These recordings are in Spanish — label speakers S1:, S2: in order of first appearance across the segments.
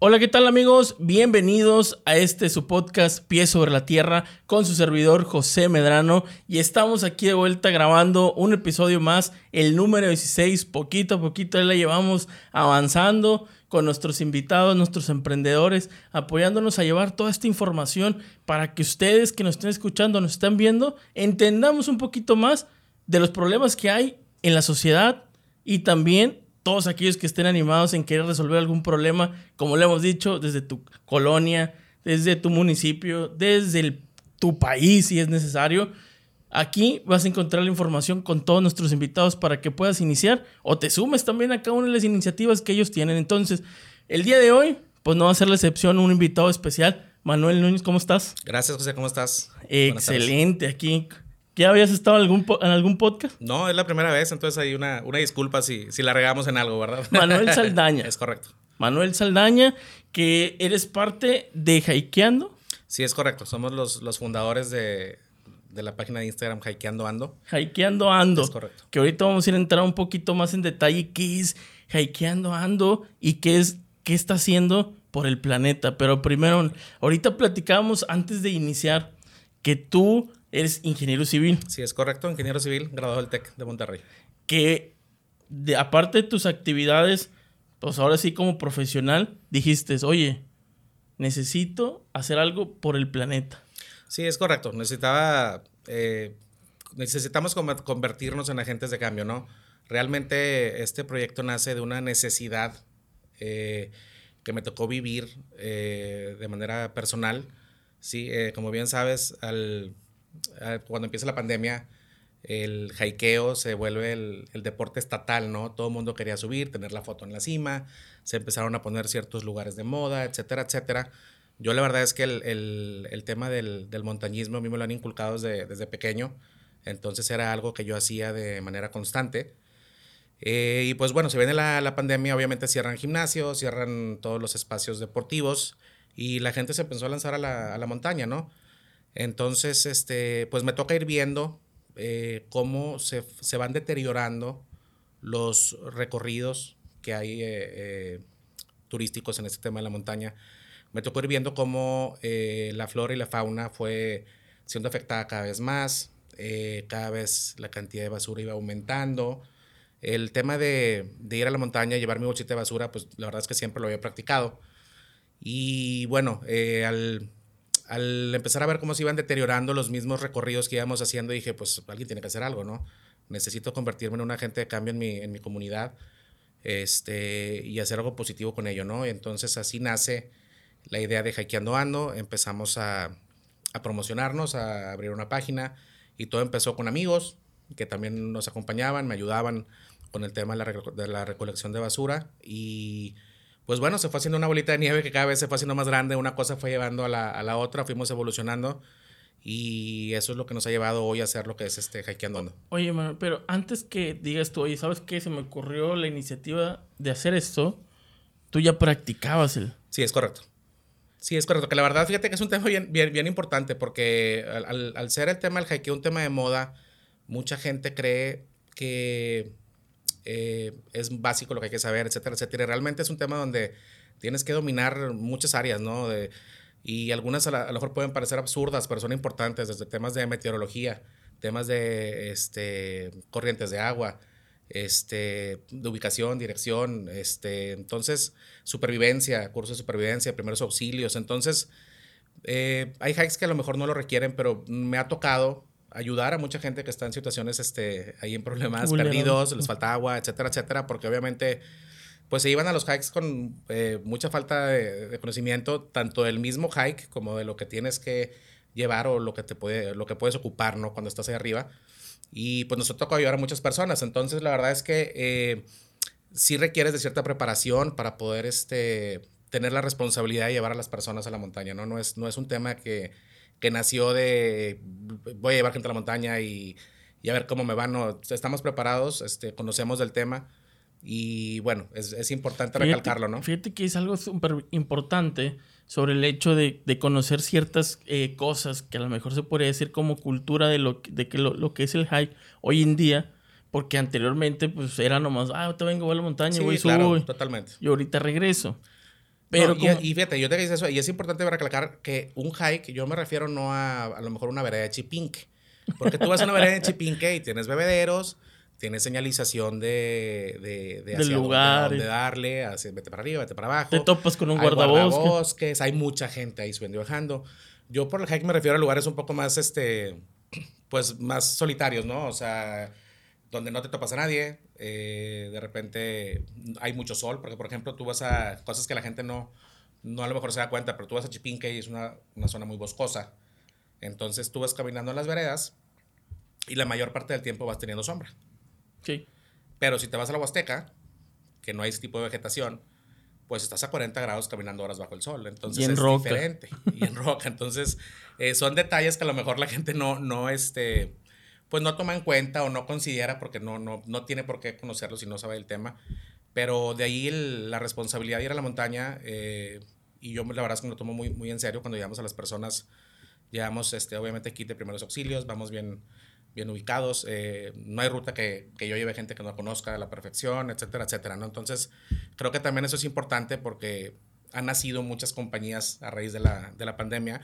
S1: Hola, ¿qué tal amigos? Bienvenidos a este su podcast Pie sobre la Tierra con su servidor José Medrano y estamos aquí de vuelta grabando un episodio más, el número 16, poquito a poquito la llevamos avanzando con nuestros invitados, nuestros emprendedores, apoyándonos a llevar toda esta información para que ustedes que nos estén escuchando, nos están viendo, entendamos un poquito más de los problemas que hay en la sociedad y también todos aquellos que estén animados en querer resolver algún problema, como le hemos dicho, desde tu colonia, desde tu municipio, desde tu país si es necesario. Aquí vas a encontrar la información con todos nuestros invitados para que puedas iniciar o te sumes también a cada una de las iniciativas que ellos tienen. Entonces, el día de hoy, pues no va a ser la excepción, un invitado especial. Manuel Núñez, ¿cómo estás?
S2: Gracias, José, ¿cómo estás?
S1: Excelente, aquí ¿Ya habías estado en algún, en algún podcast?
S2: No, es la primera vez, entonces hay una, una disculpa si, si la regamos en algo, ¿verdad?
S1: Manuel Saldaña.
S2: es correcto.
S1: Manuel Saldaña, que eres parte de Haikeando.
S2: Sí, es correcto. Somos los, los fundadores de, de la página de Instagram Haikeando Ando.
S1: Haikeando Ando.
S2: Es correcto.
S1: Que ahorita vamos a ir a entrar un poquito más en detalle qué es Haikeando Ando y qué es qué está haciendo por el planeta. Pero primero, ahorita platicábamos antes de iniciar que tú Eres ingeniero civil.
S2: Sí, es correcto, ingeniero civil, graduado del TEC de Monterrey.
S1: Que de, aparte de tus actividades, pues ahora sí como profesional, dijiste, oye, necesito hacer algo por el planeta.
S2: Sí, es correcto. Necesitaba, eh, necesitamos convertirnos en agentes de cambio, ¿no? Realmente este proyecto nace de una necesidad eh, que me tocó vivir eh, de manera personal. Sí, como bien sabes, al cuando empieza la pandemia, el haikeo se vuelve el, deporte estatal, ¿no? Todo el mundo quería subir, tener la foto en la cima, se empezaron a poner ciertos lugares de moda, etcétera, etcétera. Yo la verdad es que el, tema del, montañismo a mí me lo han inculcado desde, pequeño, entonces era algo que yo hacía de manera constante. Eh, y pues bueno, se viene la, pandemia, obviamente cierran gimnasios, cierran todos los espacios deportivos y la gente se empezó a lanzar a la, a la montaña, ¿no? Entonces, este, pues me toca ir viendo eh, cómo se, van deteriorando los recorridos que hay eh, eh, turísticos en este tema de la montaña. Me tocó ir viendo cómo la flora y la fauna fue siendo afectada cada vez más, cada vez la cantidad de basura iba aumentando. El tema de, ir a la montaña llevar mi bolsita de basura, pues la verdad es que siempre lo había practicado. Y bueno, al al empezar a ver cómo se iban deteriorando los mismos recorridos que íbamos haciendo, dije, pues alguien tiene que hacer algo, ¿no? Necesito convertirme en un agente de cambio en mi, en mi comunidad este, y hacer algo positivo con ello, ¿no? Entonces así nace la idea de Hackeando Ando, empezamos a, a promocionarnos, a abrir una página y todo empezó con amigos que también nos acompañaban, me ayudaban con el tema de la, de la recolección de basura y pues bueno, se fue haciendo una bolita de nieve que cada vez se fue haciendo más grande, una cosa fue llevando a la, a la otra, fuimos evolucionando y eso es lo que nos ha llevado hoy a hacer lo que es este Hackeando
S1: Oye, pero antes que digas tú, oye, ¿sabes qué? Se me ocurrió la iniciativa de hacer esto, tú ya practicabas el...
S2: Sí, es correcto. Sí, es correcto. Que la verdad, fíjate que es un tema bien, bien, bien importante porque al, al, ser el tema del hackeo un tema de moda, mucha gente cree que eh, es básico lo que hay que saber, etcétera, etcétera. realmente es un tema donde tienes que dominar muchas áreas, ¿no? y algunas a, lo mejor pueden parecer absurdas, pero son importantes, desde temas de meteorología, temas de este, corrientes de agua, este, de ubicación, dirección, este, entonces, supervivencia, cursos de supervivencia, primeros auxilios. Entonces, eh, hay hikes que a lo mejor no lo requieren, pero me ha tocado ayudar a mucha gente que está en situaciones este, ahí en problemas, perdidos, les falta agua, etcétera, etcétera, porque obviamente pues se iban a los hikes con eh, mucha falta de, conocimiento, tanto del mismo hike como de lo que tienes que llevar o lo que, te puede, lo que puedes ocupar, ¿no? Cuando estás ahí arriba. Y pues nos toca ayudar a muchas personas. Entonces, la verdad es que eh, sí requieres de cierta preparación para poder este, tener la responsabilidad de llevar a las personas a la montaña, ¿no? No es, no es un tema que que nació de voy a llevar gente a la montaña y, y a ver cómo me van. No, estamos preparados, este, conocemos del tema y bueno, es, es importante recalcarlo, ¿no?
S1: Fíjate que es algo súper importante sobre el hecho de, de conocer ciertas eh, cosas que a lo mejor se podría decir como cultura de lo, de que lo, lo, que es el hike hoy en día. Porque anteriormente, pues era nomás, ah, te vengo a la montaña, voy,
S2: claro, totalmente.
S1: Y ahorita regreso.
S2: Pero y, fíjate, yo te digo eso, y es importante recalcar que un hike, yo me refiero no a a lo mejor una vereda de Chipinque, porque tú vas a una vereda de Chipinque y tienes bebederos, tienes señalización de, de, de
S1: hacia lugar,
S2: dónde, darle, hacia, vete para arriba, vete para abajo.
S1: Te topas con un
S2: hay
S1: guardabosques.
S2: Hay mucha gente ahí subiendo y bajando. Yo por el hike me refiero a lugares un poco más, este, pues más solitarios, ¿no? O sea, donde no te topas a nadie, eh, de repente hay mucho sol, porque por ejemplo tú vas a cosas que la gente no, no a lo mejor se da cuenta, pero tú vas a Chipinque y es una, una zona muy boscosa. Entonces tú vas caminando en las veredas y la mayor parte del tiempo vas teniendo sombra.
S1: Sí.
S2: Pero si te vas a la Huasteca, que no hay ese tipo de vegetación, pues estás a 40 grados caminando horas bajo el sol. Entonces
S1: y en
S2: es
S1: roca.
S2: diferente. Y en roca. Entonces, eh, son detalles que a lo mejor la gente no, no, este, pues no toma en cuenta o no considera porque no, no, no tiene por qué conocerlo si no sabe el tema. Pero de ahí la responsabilidad de ir a la montaña, eh, y yo la verdad es que lo tomo muy, muy en serio cuando llevamos a las personas, llevamos este, obviamente kit de primeros auxilios, vamos bien, bien ubicados, eh, no hay ruta que, que, yo lleve gente que no conozca a la perfección, etcétera, etcétera, ¿no? Entonces, creo que también eso es importante porque han nacido muchas compañías a raíz de la, de la pandemia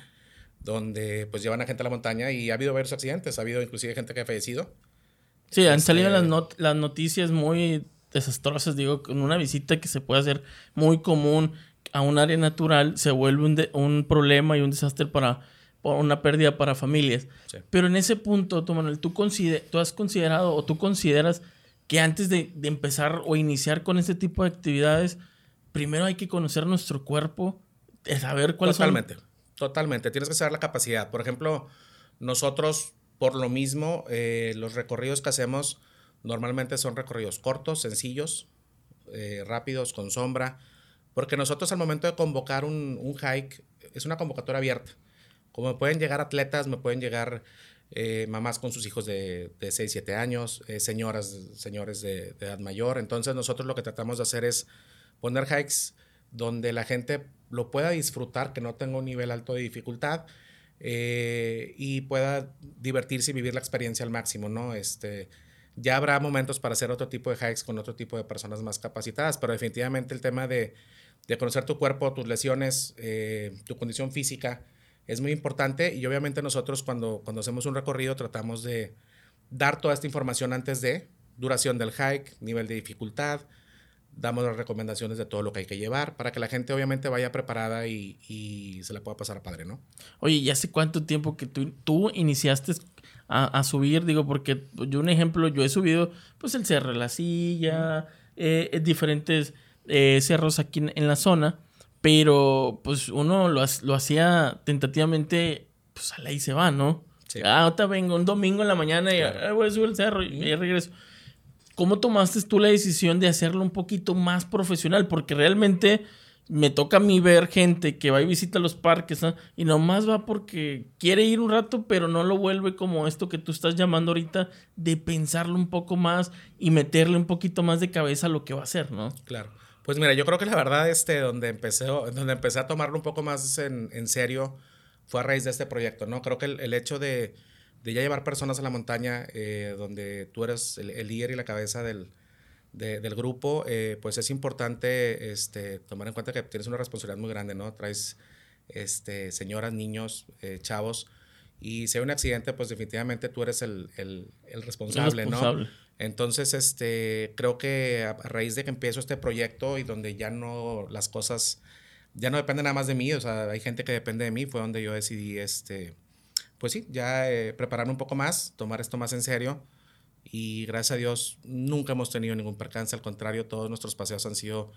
S2: donde pues llevan a gente a la montaña y ha habido varios accidentes, ha habido inclusive gente que ha fallecido.
S1: Sí, han salido las, este not las noticias muy desastrosas, digo, con una visita que se puede hacer muy común a un área natural se vuelve un, un problema y un desastre para, para, una pérdida para familias.
S2: Sí.
S1: Pero en ese punto, tú, Manuel, ¿tú, ¿tú has considerado o tú consideras que antes de, de, empezar o iniciar con este tipo de actividades, primero hay que conocer nuestro cuerpo, saber cuáles
S2: Totalmente.
S1: son
S2: Totalmente, tienes que saber la capacidad. Por ejemplo, nosotros, por lo mismo, eh, los recorridos que hacemos normalmente son recorridos cortos, sencillos, eh, rápidos, con sombra, porque nosotros al momento de convocar un, un, hike, es una convocatoria abierta. Como pueden llegar atletas, me pueden llegar eh, mamás con sus hijos de, de 6, 7 años, señoras, señores de, de edad mayor. Entonces nosotros lo que tratamos de hacer es poner hikes donde la gente lo pueda disfrutar, que no tenga un nivel alto de dificultad eh, y pueda divertirse y vivir la experiencia al máximo, ¿no? Este, ya habrá momentos para hacer otro tipo de hikes con otro tipo de personas más capacitadas, pero definitivamente el tema de, de conocer tu cuerpo, tus lesiones, eh, tu condición física es muy importante y obviamente nosotros cuando, cuando hacemos un recorrido tratamos de dar toda esta información antes de duración del hike, nivel de dificultad, damos las recomendaciones de todo lo que hay que llevar para que la gente obviamente vaya preparada y, y se la pueda pasar a padre, ¿no?
S1: Oye, ¿y hace cuánto tiempo que tú, tú iniciaste a, a, subir? Digo, porque yo un ejemplo, yo he subido pues el Cerro de la Silla, eh, diferentes eh, cerros aquí en, en, la zona, pero pues uno lo, lo hacía tentativamente, pues a la y se va, ¿no?
S2: Sí.
S1: Ah, ahorita vengo un domingo en la mañana y claro. ah, voy a subir el cerro y, y regreso. ¿Cómo tomaste tú la decisión de hacerlo un poquito más profesional? Porque realmente me toca a mí ver gente que va y visita los parques ¿no? y nomás va porque quiere ir un rato, pero no lo vuelve como esto que tú estás llamando ahorita de pensarlo un poco más y meterle un poquito más de cabeza a lo que va a hacer, ¿no?
S2: Claro. Pues mira, yo creo que la verdad, este, donde empecé, donde empecé a tomarlo un poco más en, serio fue a raíz de este proyecto, ¿no? Creo que el hecho de, de ya llevar personas a la montaña, eh, donde tú eres el, el, líder y la cabeza del, de, del grupo, eh, pues es importante este, tomar en cuenta que tienes una responsabilidad muy grande, ¿no? Traes este, señoras, niños, eh, chavos, y si hay un accidente, pues definitivamente tú eres el, el, el responsable, responsable, ¿no? Entonces, este, creo que a, raíz de que empiezo este proyecto y donde ya no las cosas, ya no dependen nada más de mí, o sea, hay gente que depende de mí, fue donde yo decidí, este, pues sí, ya eh, prepararme un poco más, tomar esto más en serio. Y gracias a Dios nunca hemos tenido ningún percance, al contrario, todos nuestros paseos han sido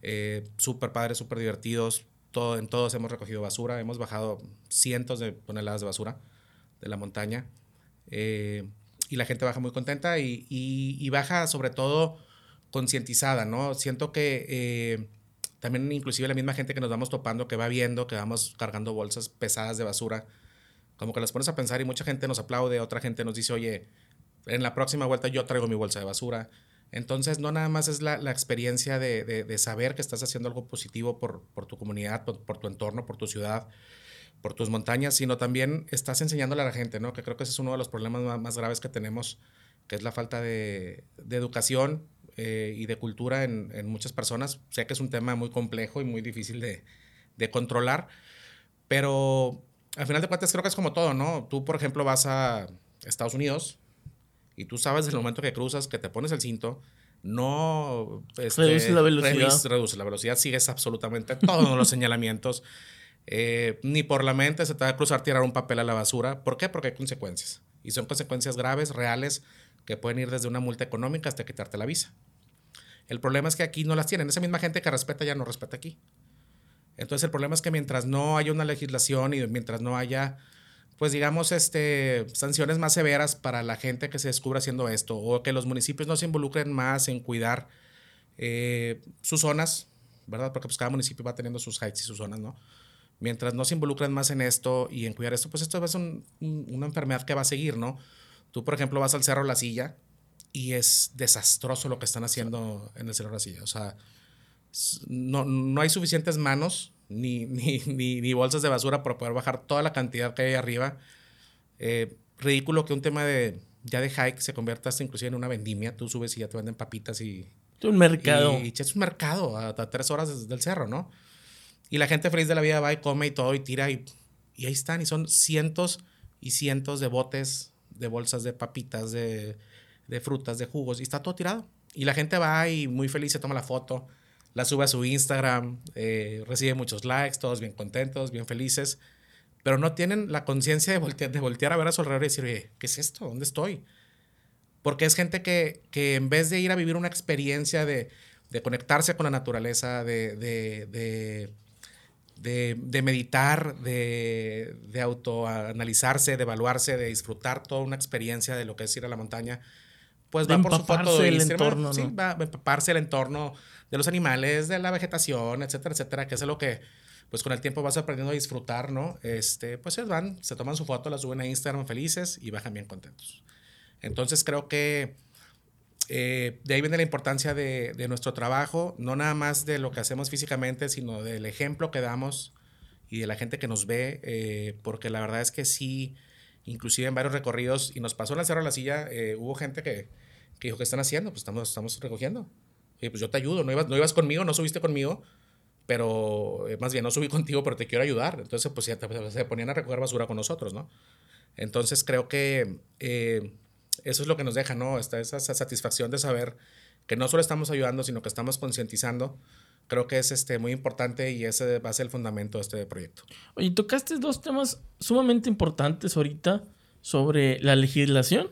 S2: eh, súper padres, súper divertidos. Todo, en todos hemos recogido basura, hemos bajado cientos de toneladas de basura de la montaña. Eh, y la gente baja muy contenta y, y, y baja sobre todo concientizada, ¿no? Siento que eh, también inclusive la misma gente que nos vamos topando, que va viendo, que vamos cargando bolsas pesadas de basura, como que las pones a pensar y mucha gente nos aplaude, otra gente nos dice, oye, en la próxima vuelta yo traigo mi bolsa de basura. Entonces, no nada más es la, la experiencia de, de, de, saber que estás haciendo algo positivo por, por tu comunidad, por, por, tu entorno, por tu ciudad, por tus montañas, sino también estás enseñándole a la gente, ¿no? Que creo que ese es uno de los problemas más, más graves que tenemos, que es la falta de, de educación eh, y de cultura en, en, muchas personas. Sé que es un tema muy complejo y muy difícil de, controlar, pero al final de cuentas creo que es como todo, ¿no? Tú, por ejemplo, vas a Estados Unidos y tú sabes desde el momento que cruzas que te pones el cinto, no
S1: este, reduce la velocidad.
S2: Reduce, la velocidad, sigues absolutamente todos los señalamientos. Eh, ni por la mente se te va a cruzar tirar un papel a la basura. ¿Por qué? Porque hay consecuencias. Y son consecuencias graves, reales, que pueden ir desde una multa económica hasta quitarte la visa. El problema es que aquí no las tienen. Esa misma gente que respeta ya no respeta aquí. Entonces el problema es que mientras no haya una legislación y mientras no haya, pues digamos, este, sanciones más severas para la gente que se descubra haciendo esto, o que los municipios no se involucren más en cuidar eh, sus zonas, ¿verdad? Porque pues cada municipio va teniendo sus heights y sus zonas, ¿no? Mientras no se involucren más en esto y en cuidar esto, pues esto es una enfermedad que va a seguir, ¿no? Tú, por ejemplo, vas al Cerro La Silla y es desastroso lo que están haciendo en el Cerro La Silla. O sea, no, no hay suficientes manos ni, ni, ni, bolsas de basura para poder bajar toda la cantidad que hay arriba. Eh, ridículo que un tema de ya de hike se convierta hasta inclusive en una vendimia. Tú subes y ya te venden papitas y...
S1: Un mercado.
S2: Y, es un mercado a, tres horas desde el cerro, ¿no? Y la gente feliz de la vida va y come y todo y tira y, y ahí están. Y son cientos y cientos de botes, de bolsas de papitas, de, de frutas, de jugos. Y está todo tirado. Y la gente va y muy feliz se toma la foto la sube a su Instagram, eh, recibe muchos likes, todos bien contentos, bien felices, pero no tienen la conciencia de voltear, de voltear a ver a su alrededor y decir, oye, ¿qué es esto? ¿Dónde estoy? Porque es gente que, que en vez de ir a vivir una experiencia de, de conectarse con la naturaleza, de, de, de meditar, de, de autoanalizarse, de evaluarse, de disfrutar toda una experiencia de lo que es ir a la montaña, pues va por su foto de Entorno, sí, va a empaparse el entorno de los animales, de la vegetación, etcétera, etcétera, que es lo que pues con el tiempo vas aprendiendo a disfrutar, ¿no? Este, pues ellos van, se toman su foto, la suben a Instagram felices y bajan bien contentos. Entonces creo que eh, de ahí viene la importancia de, de, nuestro trabajo, no nada más de lo que hacemos físicamente, sino del ejemplo que damos y de la gente que nos ve, eh, porque la verdad es que sí, inclusive en varios recorridos, y nos pasó en el Cerro de la Silla, eh, hubo gente que, que dijo, ¿qué están haciendo? Pues estamos, estamos recogiendo pues yo te ayudo, no ibas, no ibas conmigo, no subiste conmigo, pero eh, más bien no subí contigo, pero te quiero ayudar. Entonces, pues ya se ponían a recoger basura con nosotros, ¿no? Entonces, creo que eh, eso es lo que nos deja, ¿no? Esta, esa, satisfacción de saber que no solo estamos ayudando, sino que estamos concientizando. Creo que es este, muy importante y ese va a ser el fundamento de este proyecto.
S1: Oye, tocaste dos temas sumamente importantes ahorita sobre la legislación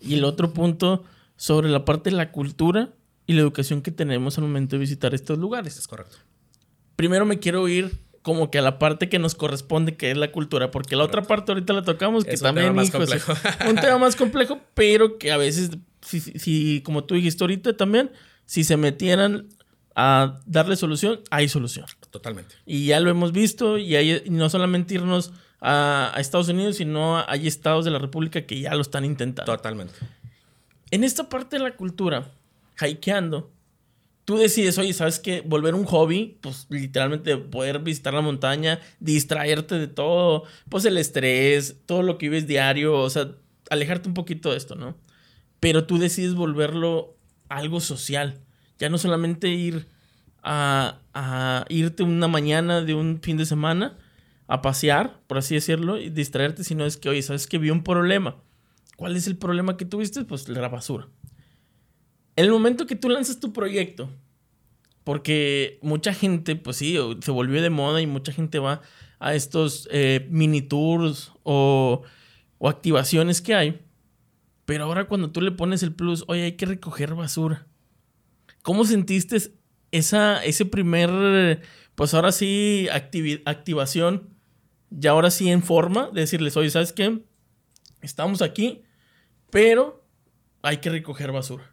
S1: y el otro punto sobre la parte de la cultura y la educación que tenemos al momento de visitar estos lugares.
S2: Es correcto.
S1: Primero me quiero ir como que a la parte que nos corresponde, que es la cultura, porque la otra parte ahorita la tocamos, que también, un tema, un tema más complejo, pero que a veces, si, como tú dijiste ahorita también, si se metieran a darle solución, hay solución.
S2: Totalmente.
S1: Y ya lo hemos visto, y, hay, no solamente irnos a, a, Estados Unidos, sino hay estados de la República que ya lo están intentando.
S2: Totalmente.
S1: En esta parte de la cultura, hikeando, tú decides, oye, ¿sabes qué? Volver un hobby, pues literalmente poder visitar la montaña, distraerte de todo, pues el estrés, todo lo que vives diario, o sea, alejarte un poquito de esto, ¿no? Pero tú decides volverlo algo social, ya no solamente ir a, a irte una mañana de un fin de semana a pasear, por así decirlo, y distraerte, sino es que, oye, ¿sabes que Vi un problema. ¿Cuál es el problema que tuviste? Pues la basura el momento que tú lanzas tu proyecto, porque mucha gente, pues sí, se volvió de moda y mucha gente va a estos eh, mini tours o, o activaciones que hay. Pero ahora cuando tú le pones el plus, oye, hay que recoger basura. ¿Cómo sentiste esa, ese primer, pues ahora sí, activación, ya ahora sí en forma, de decirles, oye, ¿sabes qué? Estamos aquí, pero hay que recoger basura.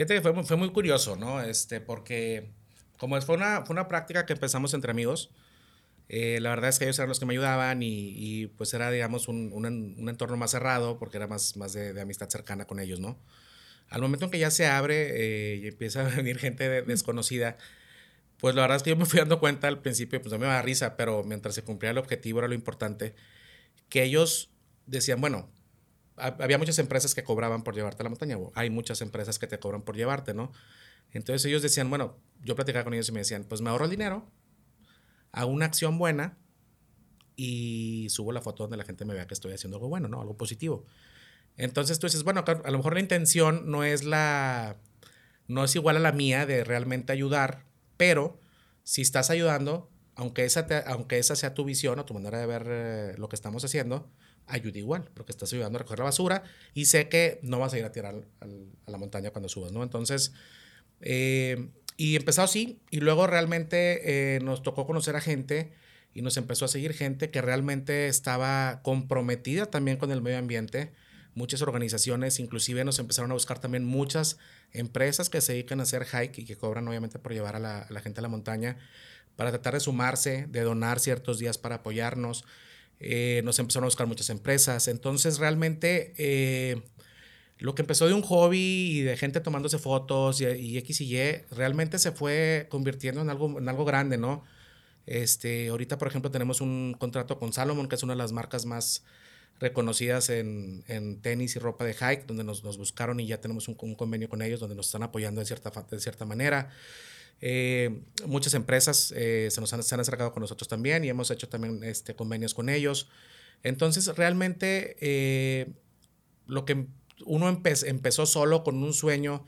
S2: Fíjate que fue, fue muy curioso, ¿no? Este, porque como fue una, fue una práctica que empezamos entre amigos, eh, la verdad es que ellos eran los que me ayudaban y, y pues era, digamos, un, un, un, entorno más cerrado porque era más, más de, de, amistad cercana con ellos, ¿no? Al momento en que ya se abre eh, y empieza a venir gente desconocida, pues la verdad es que yo me fui dando cuenta al principio, pues no me da risa, pero mientras se cumplía el objetivo era lo importante, que ellos decían, bueno, había muchas empresas que cobraban por llevarte a la montaña. Hay muchas empresas que te cobran por llevarte, ¿no? Entonces ellos decían, bueno, yo platicaba con ellos y me decían, pues me ahorro el dinero, hago una acción buena y subo la foto donde la gente me vea que estoy haciendo algo bueno, ¿no? Algo positivo. Entonces tú dices, bueno, a lo mejor la intención no es la, no es igual a la mía de realmente ayudar, pero si estás ayudando, aunque esa, aunque esa sea tu visión o tu manera de ver eh, lo que estamos haciendo, ayuda igual, porque estás ayudando a recoger la basura y sé que no vas a ir a tirar a la montaña cuando subas, ¿no? Entonces, eh, y empezó así, y luego realmente eh, nos tocó conocer a gente y nos empezó a seguir gente que realmente estaba comprometida también con el medio ambiente. Muchas organizaciones, inclusive nos empezaron a buscar también muchas empresas que se dedican a hacer hike y que cobran obviamente por llevar a la, a la gente a la montaña para tratar de sumarse, de donar ciertos días para apoyarnos. Eh, nos empezaron a buscar muchas empresas. Entonces, realmente, eh, lo que empezó de un hobby y de gente tomándose fotos y, X y Y, realmente se fue convirtiendo en algo, en algo grande, ¿no? Este, ahorita, por ejemplo, tenemos un contrato con Salomon, que es una de las marcas más reconocidas en, en tenis y ropa de hike, donde nos, nos buscaron y ya tenemos un, un, convenio con ellos, donde nos están apoyando de cierta, de cierta manera. Eh, muchas empresas eh, se nos han, se han, acercado con nosotros también y hemos hecho también este, convenios con ellos. Entonces, realmente, eh, lo que uno empezó solo con un sueño,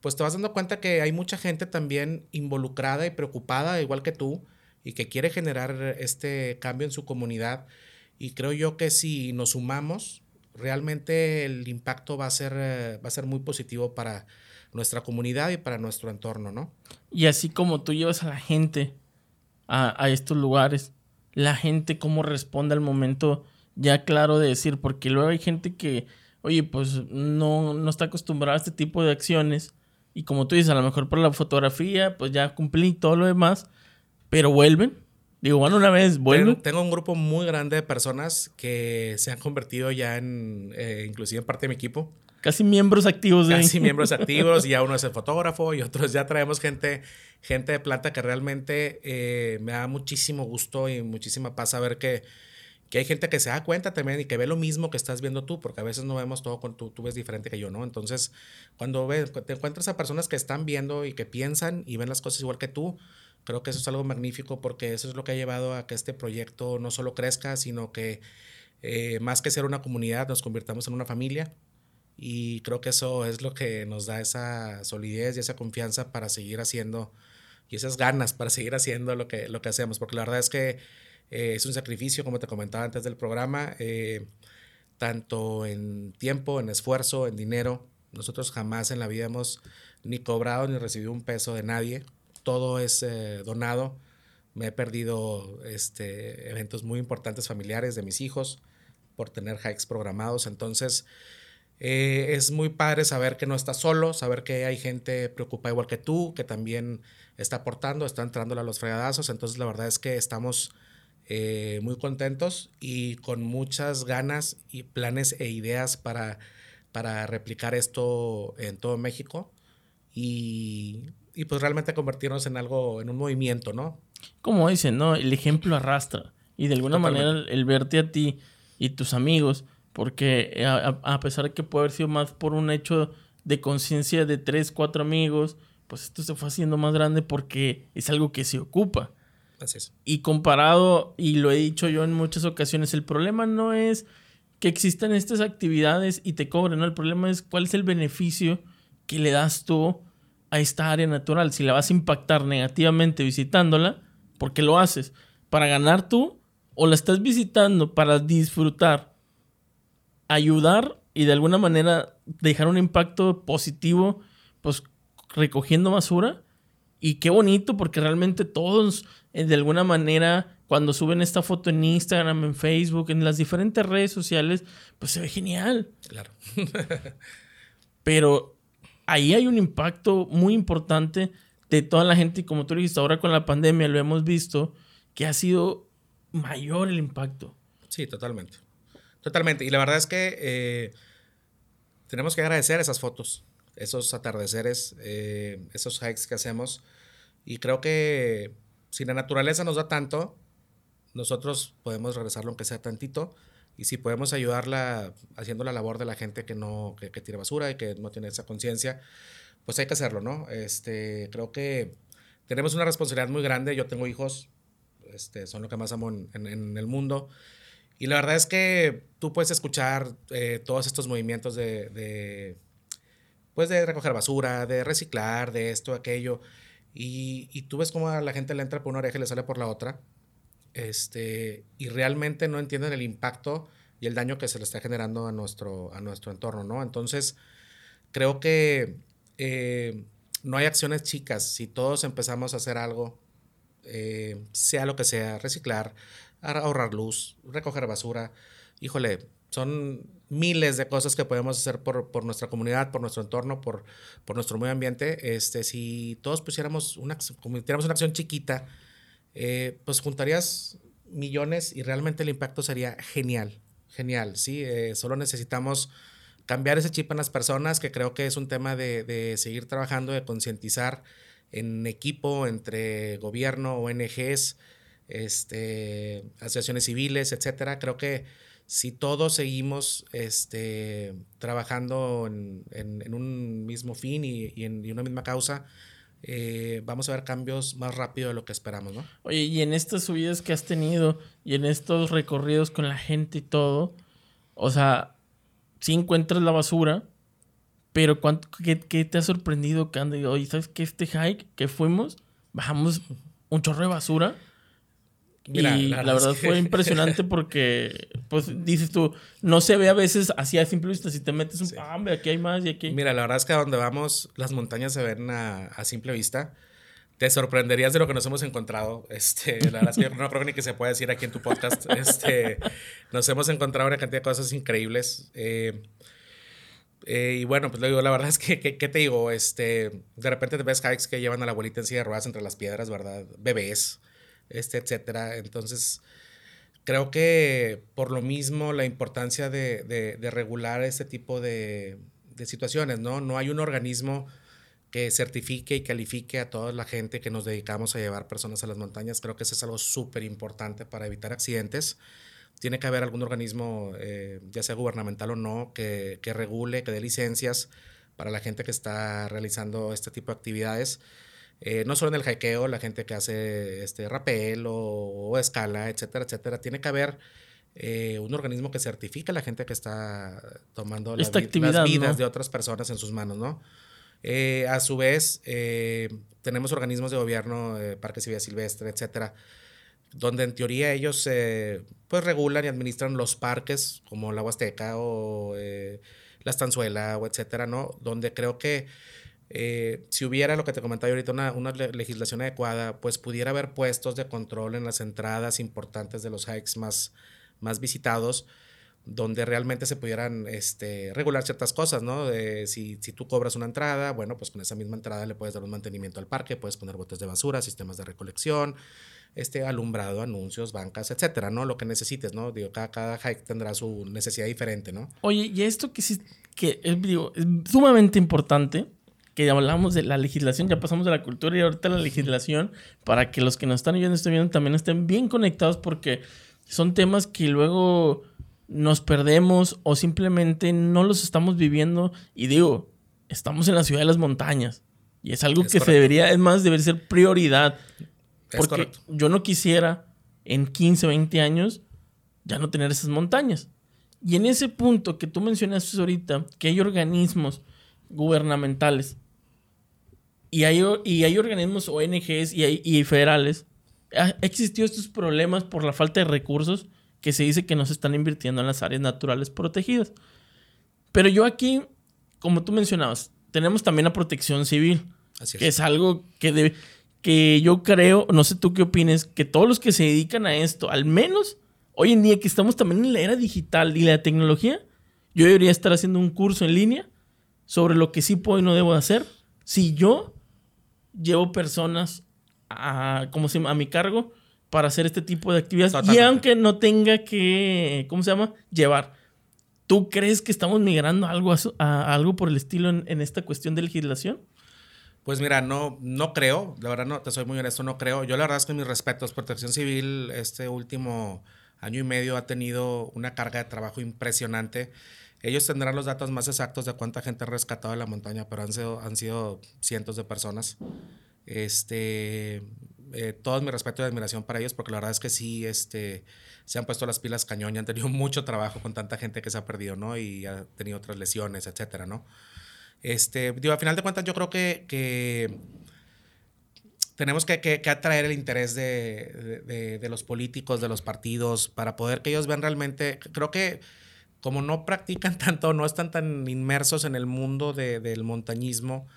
S2: pues te vas dando cuenta que hay mucha gente también involucrada y preocupada, igual que tú, y que quiere generar este cambio en su comunidad. Y creo yo que si nos sumamos, realmente el impacto va a ser, va a ser muy positivo para, nuestra comunidad y para nuestro entorno, ¿no?
S1: Y así como tú llevas a la gente a, estos lugares, la gente cómo responde al momento ya claro de decir, porque luego hay gente que, oye, pues no, no está acostumbrada a este tipo de acciones y como tú dices, a lo mejor por la fotografía, pues ya cumplí todo lo demás, pero vuelven. Digo, bueno, una vez vuelven.
S2: Tengo, un grupo muy grande de personas que se han convertido ya en, eh, inclusive en parte de mi equipo.
S1: Casi miembros activos
S2: de Casi miembros activos, y ya uno es el fotógrafo y otros ya traemos gente, gente de planta que realmente eh, me da muchísimo gusto y muchísima paz saber que, que hay gente que se da cuenta también y que ve lo mismo que estás viendo tú, porque a veces no vemos todo con tú, tú ves diferente que yo, ¿no? Entonces, cuando ves, te encuentras a personas que están viendo y que piensan y ven las cosas igual que tú, creo que eso es algo magnífico porque eso es lo que ha llevado a que este proyecto no solo crezca, sino que eh, más que ser una comunidad, nos convirtamos en una familia y creo que eso es lo que nos da esa solidez y esa confianza para seguir haciendo y esas ganas para seguir haciendo lo que, lo que hacemos, porque la verdad es que eh, es un sacrificio, como te comentaba antes del programa, eh, tanto en tiempo, en esfuerzo, en dinero. Nosotros jamás en la vida hemos ni cobrado ni recibido un peso de nadie, todo es eh, donado. Me he perdido este, eventos muy importantes familiares de mis hijos por tener hikes programados, entonces eh, es muy padre saber que no estás solo, saber que hay gente preocupada igual que tú, que también está aportando, está entrándole a los fregadazos. Entonces, la verdad es que estamos eh, muy contentos y con muchas ganas y planes e ideas para, para replicar esto en todo México y, y pues realmente convertirnos en algo, en un movimiento, ¿no?
S1: Como dicen, ¿no? El ejemplo arrastra y de alguna manera el verte a ti y tus amigos porque eh, a, pesar de que puede haber sido más por un hecho de conciencia de tres, cuatro amigos, pues esto se fue haciendo más grande porque es algo que se ocupa.
S2: Así es.
S1: Y comparado, y lo he dicho yo en muchas ocasiones, el problema no es que existan estas actividades y te cobren, ¿no? El problema es cuál es el beneficio que le das tú a esta área natural. Si la vas a impactar negativamente visitándola, ¿por qué lo haces? ¿Para ganar tú? ¿O la estás visitando para disfrutar ayudar y de alguna manera dejar un impacto positivo, pues recogiendo basura. Y qué bonito, porque realmente todos, eh, de alguna manera, cuando suben esta foto en Instagram, en Facebook, en las diferentes redes sociales, pues se ve genial.
S2: Claro.
S1: Pero ahí hay un impacto muy importante de toda la gente, y como tú dijiste, ahora con la pandemia lo hemos visto, que ha sido mayor el impacto.
S2: Sí, totalmente. Totalmente. Y la verdad es que eh, tenemos que agradecer esas fotos, esos atardeceres, eh, esos hikes que hacemos. Y creo que si la naturaleza nos da tanto, nosotros podemos regresarlo aunque sea tantito. y si podemos ayudarla haciendo la labor de la gente que no que, que tira basura y que no tiene esa conciencia, pues hay que hacerlo, ¿no? Este, creo que tenemos una responsabilidad muy grande. Yo tengo hijos, este, son lo que más amo en, en, el mundo. Y la verdad es que tú puedes escuchar eh, todos estos movimientos de, de, pues de recoger basura, de reciclar, de esto, aquello. Y, y, tú ves cómo a la gente le entra por una oreja y le sale por la otra. Este, y realmente no entienden el impacto y el daño que se le está generando a nuestro, a nuestro entorno, ¿no? Entonces, creo que eh, no hay acciones chicas. Si todos empezamos a hacer algo, eh, sea lo que sea, reciclar, ahorrar luz, recoger basura, híjole, son miles de cosas que podemos hacer por, por nuestra comunidad, por nuestro entorno, por, por, nuestro medio ambiente. Este, si todos pusiéramos una, cometiéramos una acción chiquita, eh, pues juntarías millones y realmente el impacto sería genial, genial, ¿sí? solo necesitamos cambiar ese chip en las personas, que creo que es un tema de, de seguir trabajando, de concientizar en equipo entre gobierno, ONGs, este, asociaciones civiles, etcétera. Creo que si todos seguimos este, trabajando en, en, un mismo fin y, y, en, una misma causa, eh, vamos a ver cambios más rápido de lo que esperamos, ¿no?
S1: Oye, y en estas subidas que has tenido y en estos recorridos con la gente y todo, o sea, si encuentras la basura, pero ¿cuánto, qué, te ha sorprendido, Candy? Oye, ¿sabes qué? Este hike que fuimos, bajamos un chorro de basura. Y la, verdad, fue impresionante porque, pues dices tú, no se ve a veces así a simple vista. Si te metes un, ah, aquí hay más y aquí.
S2: Mira, la verdad es que a donde vamos, las montañas se ven a, a simple vista te sorprenderías de lo que nos hemos encontrado. Este, la verdad es que yo no creo ni que se pueda decir aquí en tu podcast. Este, nos hemos encontrado una cantidad de cosas increíbles. Eh, eh, y bueno, pues lo digo, la verdad es que, ¿qué te digo? Este, de repente te ves hikes que llevan a la abuelita en silla de ruedas entre las piedras, ¿verdad? Bebés, este, etcétera. Entonces, creo que por lo mismo la importancia de, de, regular este tipo de, de situaciones, ¿no? No hay un organismo que certifique y califique a toda la gente que nos dedicamos a llevar personas a las montañas. Creo que eso es algo súper importante para evitar accidentes. Tiene que haber algún organismo, eh, ya sea gubernamental o no, que, que, regule, que dé licencias para la gente que está realizando este tipo de actividades. Eh, no solo en el haikeo, la gente que hace este rapel o, escala, etcétera, etcétera. Tiene que haber eh, un organismo que certifique a la gente que está tomando las vidas de otras personas en sus manos, ¿no? Eh, a su vez, tenemos organismos de gobierno, parques y vida silvestre, etcétera, donde en teoría ellos pues regulan y administran los parques como la Huasteca o la Estanzuela o etcétera, ¿no? Donde creo que si hubiera lo que te comentaba ahorita, una, una, legislación adecuada, pues pudiera haber puestos de control en las entradas importantes de los hikes más, más visitados donde realmente se pudieran este, regular ciertas cosas, ¿no? De si, si, tú cobras una entrada, bueno, pues con esa misma entrada le puedes dar un mantenimiento al parque, puedes poner botes de basura, sistemas de recolección, este, alumbrado, anuncios, bancas, etcétera, ¿no? Lo que necesites, ¿no? Digo, cada, cada hike tendrá su necesidad diferente, ¿no?
S1: Oye, y esto que que es, digo, es sumamente importante, que hablamos de la legislación, ya pasamos de la cultura y ahorita la legislación, para que los que nos están oyendo, estén viendo, también estén bien conectados, porque son temas que luego nos perdemos o simplemente no los estamos viviendo. Y digo, estamos en la ciudad de las montañas. Y es algo que se debería, es más, debería ser prioridad. porque yo no quisiera en 15, 20 años ya no tener esas montañas. Y en ese punto que tú mencionaste ahorita, que hay organismos gubernamentales y hay, y hay organismos ONGs y, hay, y federales, ha existido estos problemas por la falta de recursos que se dice que no se están invirtiendo en las áreas naturales protegidas. Pero yo aquí, como tú mencionabas, tenemos también la protección civil, Así es. que es algo que, debe, que yo creo, no sé tú qué opines, que todos los que se dedican a esto, al menos hoy en día que estamos también en la era digital y la tecnología, yo debería estar haciendo un curso en línea sobre lo que sí puedo y no debo hacer si yo llevo personas a, como se a mi cargo para hacer este tipo de actividades. Y aunque no tenga que, ¿cómo se llama? Llevar. ¿Tú crees que estamos migrando a algo, a, algo por el estilo en, esta cuestión de legislación?
S2: Pues mira, no, no creo, la verdad no, te soy muy honesto, no creo. Yo la verdad es que mis respetos, protección civil, este último año y medio ha tenido una carga de trabajo impresionante. Ellos tendrán los datos más exactos de cuánta gente ha rescatado de la montaña, pero han sido, han sido cientos de personas. Este, eh, todo mi respeto y admiración para ellos, porque la verdad es que sí, este, se han puesto las pilas cañón y han tenido mucho trabajo con tanta gente que se ha perdido, ¿no? Y ha tenido otras lesiones, etcétera, ¿no? Este, digo, a final de cuentas, yo creo que, que tenemos que, que, atraer el interés de, de, los políticos, de los partidos, para poder que ellos vean realmente, creo que como no practican tanto, no están tan inmersos en el mundo del montañismo,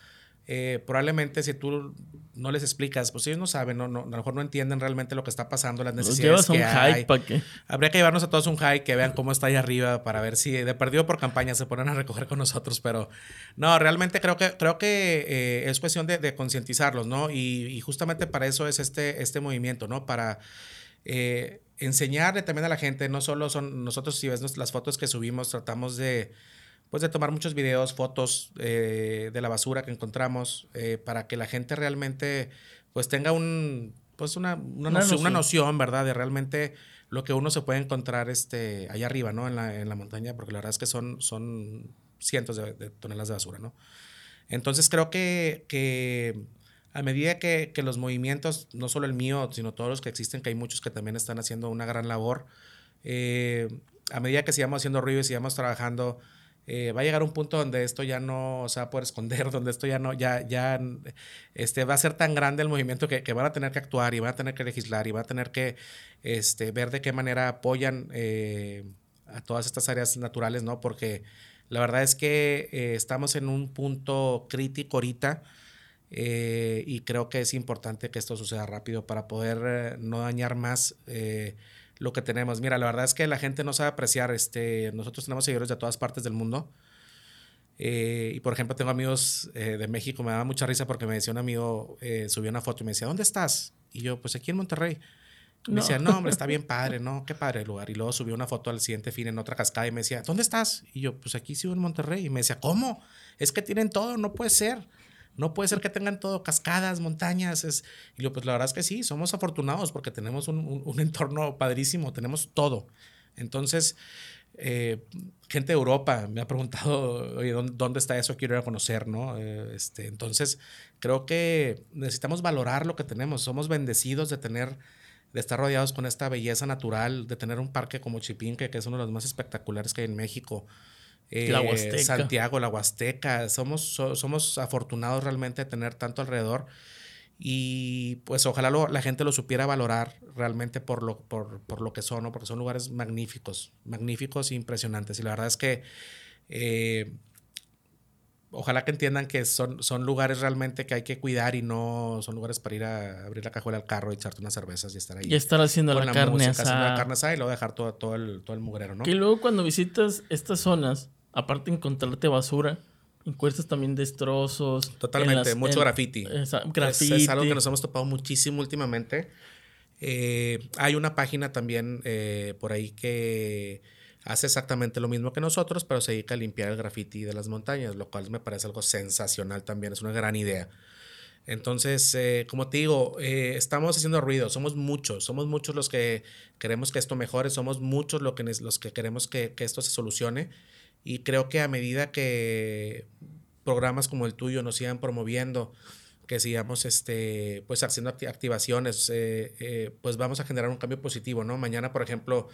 S2: eh, probablemente si tú no les explicas, pues ellos no saben, no, no, a lo mejor no entienden realmente lo que está pasando, las necesidades que un hay. Hike, qué? Habría que llevarnos a todos un hike, que vean cómo está ahí arriba para ver si de perdido por campaña se ponen a recoger con nosotros, pero no, realmente creo que, creo que eh, es cuestión de, de concientizarlos, ¿no? Y, y, justamente para eso es este, este movimiento, ¿no? Para... Eh, enseñarle también a la gente, no solo son nosotros, si ves las fotos que subimos, tratamos de, pues de tomar muchos videos, fotos eh, de la basura que encontramos, eh, para que la gente realmente pues tenga un, pues una, una, una, noción, una, noción, ¿verdad? De realmente lo que uno se puede encontrar este, allá arriba, ¿no? En la, en la montaña, porque la verdad es que son, son cientos de, de toneladas de basura, ¿no? Entonces creo que, que a medida que, que, los movimientos, no solo el mío, sino todos los que existen, que hay muchos que también están haciendo una gran labor, eh, a medida que sigamos haciendo ruido y sigamos trabajando, eh, va a llegar un punto donde esto ya no se va a poder esconder, donde esto ya no, ya, ya, este, va a ser tan grande el movimiento que, que van a tener que actuar y van a tener que legislar y van a tener que este, ver de qué manera apoyan eh, a todas estas áreas naturales, ¿no? Porque la verdad es que eh, estamos en un punto crítico ahorita y creo que es importante que esto suceda rápido para poder no dañar más lo que tenemos. Mira, la verdad es que la gente no sabe apreciar. Este, nosotros tenemos seguidores de todas partes del mundo. Eh, y por ejemplo, tengo amigos eh, de México. Me daba mucha risa porque me decía un amigo, eh, subió una foto y me decía, ¿dónde estás? Y yo, pues aquí en Monterrey. Me no. decía, no, hombre, está bien padre, ¿no? Qué padre el lugar. Y luego subió una foto al siguiente fin en otra cascada y me decía, ¿dónde estás? Y yo, pues aquí sigo en Monterrey. Y me decía, ¿cómo? Es que tienen todo, no puede ser. No puede ser que tengan todo, cascadas, montañas. Es... Y yo, pues la verdad es que sí, somos afortunados porque tenemos un, un, entorno padrísimo, tenemos todo. Entonces, eh, gente de Europa me ha preguntado, oye, ¿dónde, ¿dónde, está eso? Quiero ir a conocer, ¿no? Eh, este, entonces, creo que necesitamos valorar lo que tenemos. Somos bendecidos de tener, de estar rodeados con esta belleza natural, de tener un parque como Chipinque, que es uno de los más espectaculares que hay en México. Eh, la Huasteca. Santiago, la Huasteca. Somos, so, somos afortunados realmente de tener tanto alrededor. Y pues ojalá lo, la gente lo supiera valorar realmente por lo, por, por lo que son, ¿no? porque son lugares magníficos, magníficos e impresionantes. Y la verdad es que eh, ojalá que entiendan que son, son lugares realmente que hay que cuidar y no son lugares para ir a abrir la cajuela al carro y echarte unas cervezas y estar ahí.
S1: Y estar haciendo la, la, carne música,
S2: asada. Haciendo la carne asada y luego dejar todo, todo, el, todo el mugrero, ¿no?
S1: Que luego cuando visitas estas zonas aparte de encontrarte basura, encuentras también destrozos.
S2: Totalmente, las, mucho en, graffiti. Esa, graffiti. Es, es, algo que nos hemos topado muchísimo últimamente. Eh, hay una página también eh, por ahí que hace exactamente lo mismo que nosotros, pero se dedica a limpiar el graffiti de las montañas, lo cual me parece algo sensacional también, es una gran idea. Entonces, eh, como te digo, eh, estamos haciendo ruido, somos muchos, somos muchos los que queremos que esto mejore, somos muchos los que, los que queremos que, que esto se solucione. Y creo que a medida que programas como el tuyo nos sigan promoviendo, que sigamos este, pues haciendo activaciones, eh, eh, pues vamos a generar un cambio positivo, ¿no? Mañana, por ejemplo,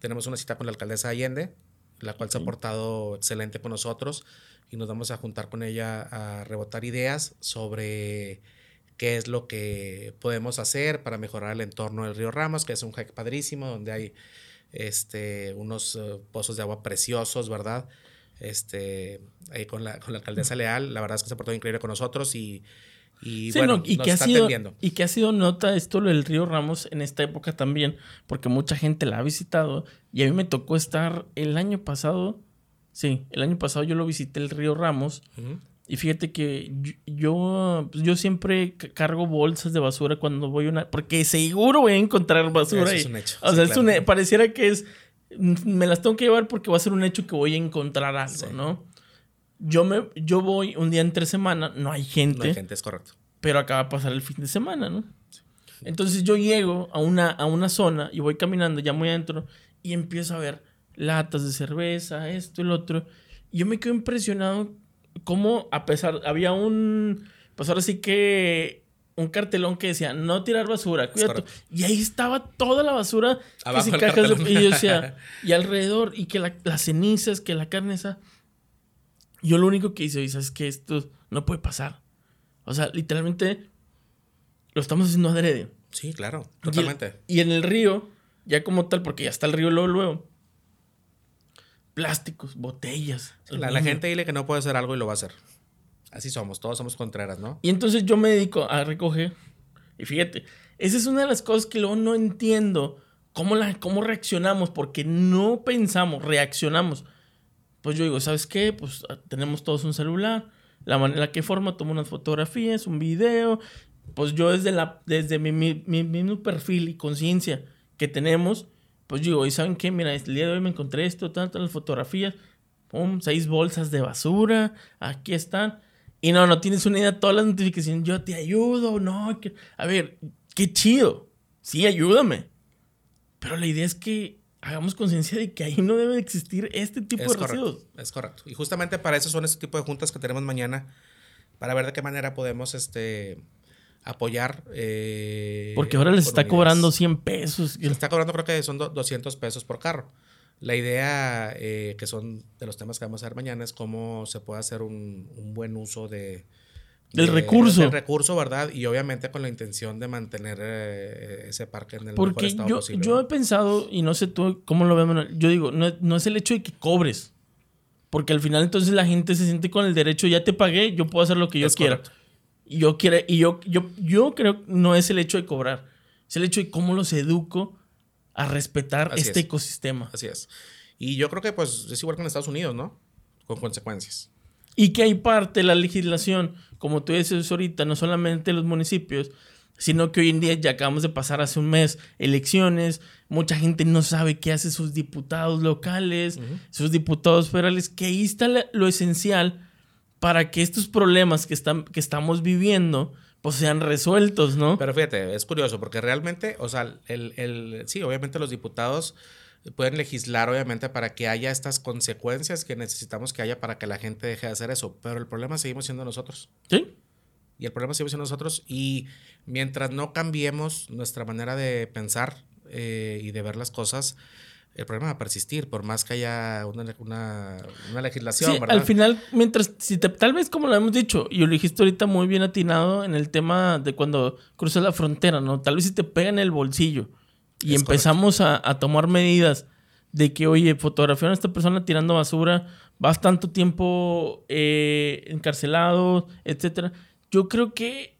S2: tenemos una cita con la alcaldesa Allende, la cual se ha portado excelente con nosotros y nos vamos a juntar con ella a rebotar ideas sobre qué es lo que podemos hacer para mejorar el entorno del río Ramos, que es un hike padrísimo, donde hay este, unos uh, pozos de agua preciosos, ¿verdad? Este, ahí con la, con la alcaldesa Leal, la verdad es que se portó increíble con nosotros y, y
S1: sí,
S2: bueno,
S1: no, y
S2: nos
S1: que
S2: está
S1: ha sido,
S2: atendiendo.
S1: Y que ha sido nota esto lo del río Ramos en esta época también, porque mucha gente la ha visitado y a mí me tocó estar el año pasado, sí, el año pasado yo lo visité el río Ramos. Uh -huh. Y fíjate que yo, pues, yo siempre cargo bolsas de basura cuando voy a una. Porque seguro voy a encontrar basura
S2: Eso
S1: ahí.
S2: es un hecho.
S1: O
S2: Sí,
S1: sea, es un, pareciera que es. Me las tengo que llevar porque va a ser un hecho que voy a encontrar algo,
S2: Sí.
S1: ¿no? Yo, me, yo voy un día entre semana, no hay gente,
S2: No hay gente, es correcto.
S1: pero acaba de pasar el fin de semana, ¿no? Entonces yo llego a una, a una zona y voy caminando ya muy adentro y empiezo a ver latas de cerveza, esto y lo otro. Y yo me quedo impresionado cómo a pesar, había un, pues ahora sí que un cartelón que decía no tirar basura, cuídate. Y ahí estaba toda la basura Abajo que cajas y y alrededor, y que las cenizas, que la carne esa. Yo lo único que hice, es que esto no puede pasar. O sea, literalmente lo estamos haciendo adrede.
S2: Sí, claro, totalmente.
S1: Y, en el río, ya como tal, porque ya está el río luego, luego plásticos, botellas.
S2: la, la, gente dile que no puede hacer algo y lo va a hacer. Así somos, todos somos contreras, ¿no?
S1: Y entonces yo me dedico a recoger. Y fíjate, esa es una de las cosas que luego no entiendo. ¿Cómo, la, cómo reaccionamos? Porque no pensamos, reaccionamos. Pues yo digo, ¿sabes qué? Pues ah, tenemos todos un celular. La manera que forma, tomo unas fotografías, un video. Pues yo desde, la, desde mi, mi, mi mismo perfil y conciencia que tenemos, pues digo, ¿y saben qué? Mira, el día de hoy me encontré esto, tantas las fotografías. Pum, seis bolsas de basura. Aquí están. Y no, no tienes una idea, todas las notificaciones, yo te ayudo, no, a ver, qué chido, sí, ayúdame. Pero la idea es que hagamos conciencia de que ahí no debe existir este tipo de residuos.
S2: Es correcto. Y justamente para eso son este tipo de juntas que tenemos mañana, para ver de qué manera podemos este, apoyar. Eh,
S1: Porque ahora les está cobrando 100 pesos.
S2: Les está cobrando creo que son 200 pesos por carro. La idea, eh, que son de los temas que vamos a ver mañana, es cómo se puede hacer un, buen uso de,
S1: del recurso.
S2: Del recurso, ¿verdad? Y obviamente con la intención de mantener eh, ese parque en el mejor estado
S1: yo,
S2: posible.
S1: Yo he pensado, y no sé tú cómo lo ves, yo digo, no, es el hecho de que cobres. Porque al final entonces la gente se siente con el derecho, ya te pagué, yo puedo hacer lo que yo quiera. Y yo quiero, y yo, yo, yo creo no es el hecho de cobrar, es el hecho de cómo los educo a respetar este ecosistema.
S2: Así es. Y yo creo que pues es igual que en Estados Unidos, ¿no? Con consecuencias.
S1: Y que hay parte de la legislación, como tú dices ahorita, no solamente los municipios, sino que hoy en día ya acabamos de pasar hace un mes elecciones, mucha gente no sabe qué hacen sus diputados locales, sus diputados federales, que ahí está lo esencial para que estos problemas que, están, que estamos viviendo pues sean resueltos, ¿no?
S2: Pero fíjate, es curioso, porque realmente, o sea, el, el, sí, obviamente los diputados pueden legislar, obviamente, para que haya estas consecuencias que necesitamos que haya para que la gente deje de hacer eso, pero el problema seguimos siendo nosotros.
S1: Sí.
S2: Y el problema seguimos siendo nosotros, y mientras no cambiemos nuestra manera de pensar eh, y de ver las cosas, el problema va a persistir, por más que haya una, una, legislación,
S1: sí, Al final, mientras, si te, tal vez como lo hemos dicho, y lo dijiste ahorita muy bien atinado en el tema de cuando cruzas la frontera, ¿no? Tal vez si te pega en el bolsillo y empezamos a, tomar medidas de que, oye, fotografía a esta persona tirando basura, vas tanto tiempo eh, encarcelado, etcétera. Yo creo que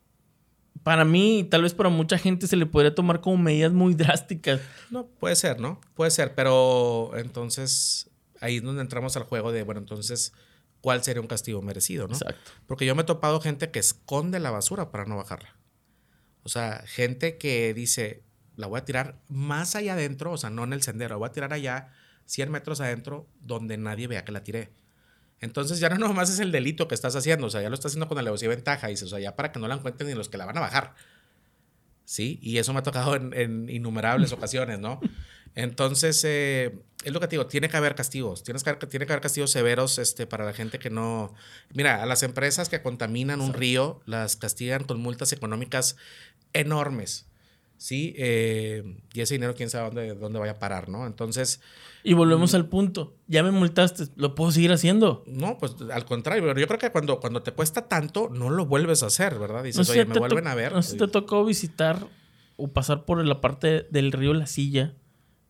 S1: para mí tal vez para mucha gente se le podría tomar como medidas muy drásticas.
S2: No, puede ser, ¿no? Puede ser, pero entonces ahí es donde entramos al juego de, bueno, entonces, ¿cuál sería un castigo merecido, no?
S1: Exacto.
S2: Porque yo me he topado gente que esconde la basura para no bajarla. O sea, gente que dice, la voy a tirar más allá adentro, o sea, no en el sendero, la voy a tirar allá 100 metros adentro donde nadie vea que la tiré. Entonces ya no nomás es el delito que estás haciendo, o sea, ya lo estás haciendo con alevosía y ventaja, dices, o sea, ya para que no la encuentren ni los que la van a bajar. ¿Sí? Y eso me ha tocado en, innumerables ocasiones, ¿no? Entonces, eh, es lo que te digo, tiene que haber castigos, Tienes que, tiene que haber castigos severos este, para la gente que no... Mira, a las empresas que contaminan un río las castigan con multas económicas enormes. ¿Sí? Eh, y ese dinero quién sabe dónde, dónde vaya a parar, ¿no? Entonces...
S1: Y volvemos mm, al punto, ya me multaste, ¿lo puedo seguir haciendo?
S2: No, pues al contrario, pero yo creo que cuando, cuando te cuesta tanto, no lo vuelves a hacer, ¿verdad? Dices, oye, me vuelven a ver.
S1: No sé si te tocó visitar o pasar por la parte del río La Silla,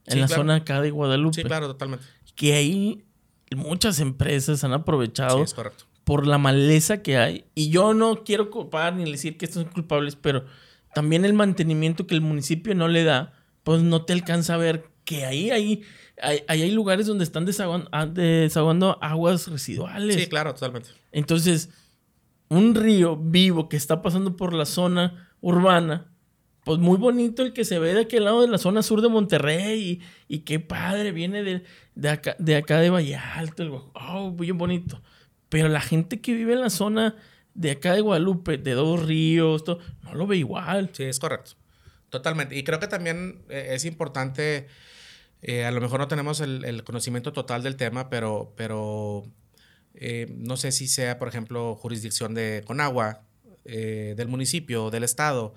S1: en la zona acá de Guadalupe.
S2: Sí, claro, totalmente.
S1: Que ahí muchas empresas han aprovechado
S2: sí, es correcto.
S1: por la maleza que hay. Y yo no quiero culpar ni decir que estos son culpables, pero también el mantenimiento que el municipio no le da, pues no te alcanza a ver que ahí, ahí, ahí, hay lugares donde están ah, desaguando, aguas residuales.
S2: Sí, claro, totalmente.
S1: Entonces, un río vivo que está pasando por la zona urbana, pues muy bonito el que se ve de aquel lado de la zona sur de Monterrey y, qué padre, viene de, de, acá, de acá de Valle Alto, oh, muy bonito. Pero la gente que vive en la zona de acá de Guadalupe, de Dos Ríos, no lo ve igual.
S2: Sí, es correcto. Totalmente. Y creo que también eh, es importante, eh, a lo mejor no tenemos el, conocimiento total del tema, pero, pero eh, no sé si sea, por ejemplo, jurisdicción de Conagua, del municipio, del estado.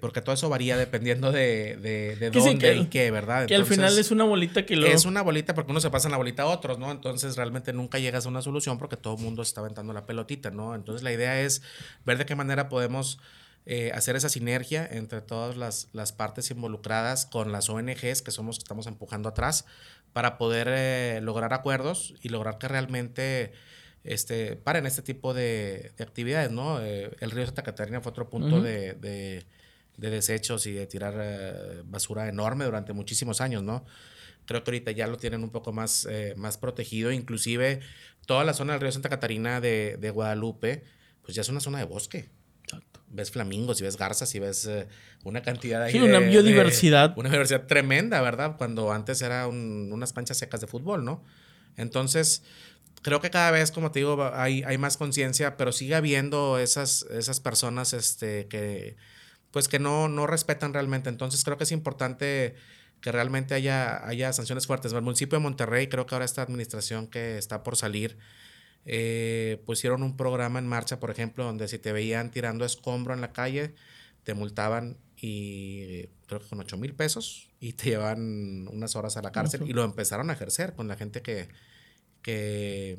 S2: Porque todo eso varía dependiendo de, de, dónde y qué, ¿verdad?
S1: que al final es una bolita que lo...
S2: Es una bolita porque uno se pasa en la bolita a otros, ¿no? Entonces realmente nunca llegas a una solución porque todo el mundo está aventando la pelotita, ¿no? Entonces la idea es ver de qué manera podemos eh, hacer esa sinergia entre todas las, las, partes involucradas con las ONGs que somos que estamos empujando atrás para poder eh, lograr acuerdos y lograr que realmente este, paren este tipo de, de actividades, ¿no? Eh, el río Santa Catarina fue otro punto de, de, de, desechos y de tirar basura enorme durante muchísimos años, ¿no? Creo que ahorita ya lo tienen un poco más, más protegido, inclusive toda la zona del río Santa Catarina de, de Guadalupe, pues ya es una zona de bosque ves flamingos y ves garzas y ves eh, una cantidad de...
S1: Sí, una biodiversidad.
S2: una biodiversidad tremenda, ¿verdad? Cuando antes era unas panchas secas de fútbol, ¿no? Entonces, creo que cada vez, como te digo, hay, hay más conciencia, pero sigue habiendo esas, esas personas este, que, pues, que no, no respetan realmente. Entonces, creo que es importante que realmente haya, haya sanciones fuertes. El municipio de Monterrey, creo que ahora esta administración que está por salir, eh, pusieron un programa en marcha, por ejemplo, donde si te veían tirando escombro en la calle, te multaban y creo que con 8 mil pesos y te llevan unas horas a la cárcel y lo empezaron a ejercer con la gente que, que,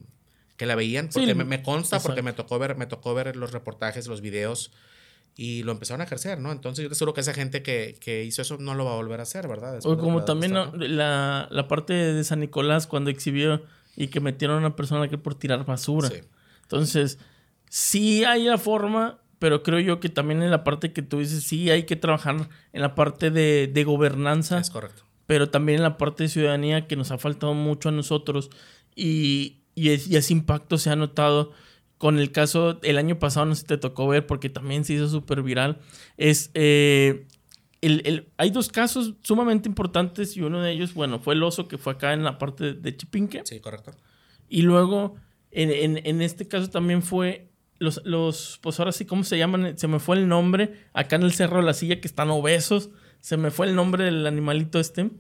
S2: que la veían, porque me, consta, porque me tocó, ver, me tocó ver los reportajes, los videos y lo empezaron a ejercer, ¿no? Entonces yo te aseguro que esa gente que, que hizo eso no lo va a volver a hacer, ¿verdad?
S1: o como también la, la parte de San Nicolás cuando exhibió y que metieron a una persona que por tirar basura. Entonces, sí hay la forma, pero creo yo que también en la parte que tú dices, sí hay que trabajar en la parte de, de gobernanza.
S2: Es correcto.
S1: Pero también en la parte de ciudadanía que nos ha faltado mucho a nosotros y, y, ese impacto se ha notado con el caso, el año pasado no sé si te tocó ver porque también se hizo súper viral, es eh, el, hay dos casos sumamente importantes y uno de ellos, bueno, fue el oso que fue acá en la parte de Chipinque.
S2: Sí, correcto.
S1: Y luego, en, este caso también fue los, los, pues ahora sí, ¿cómo se llaman? Se me fue el nombre, acá en el Cerro de la Silla, que están obesos, se me fue el nombre del animalito este.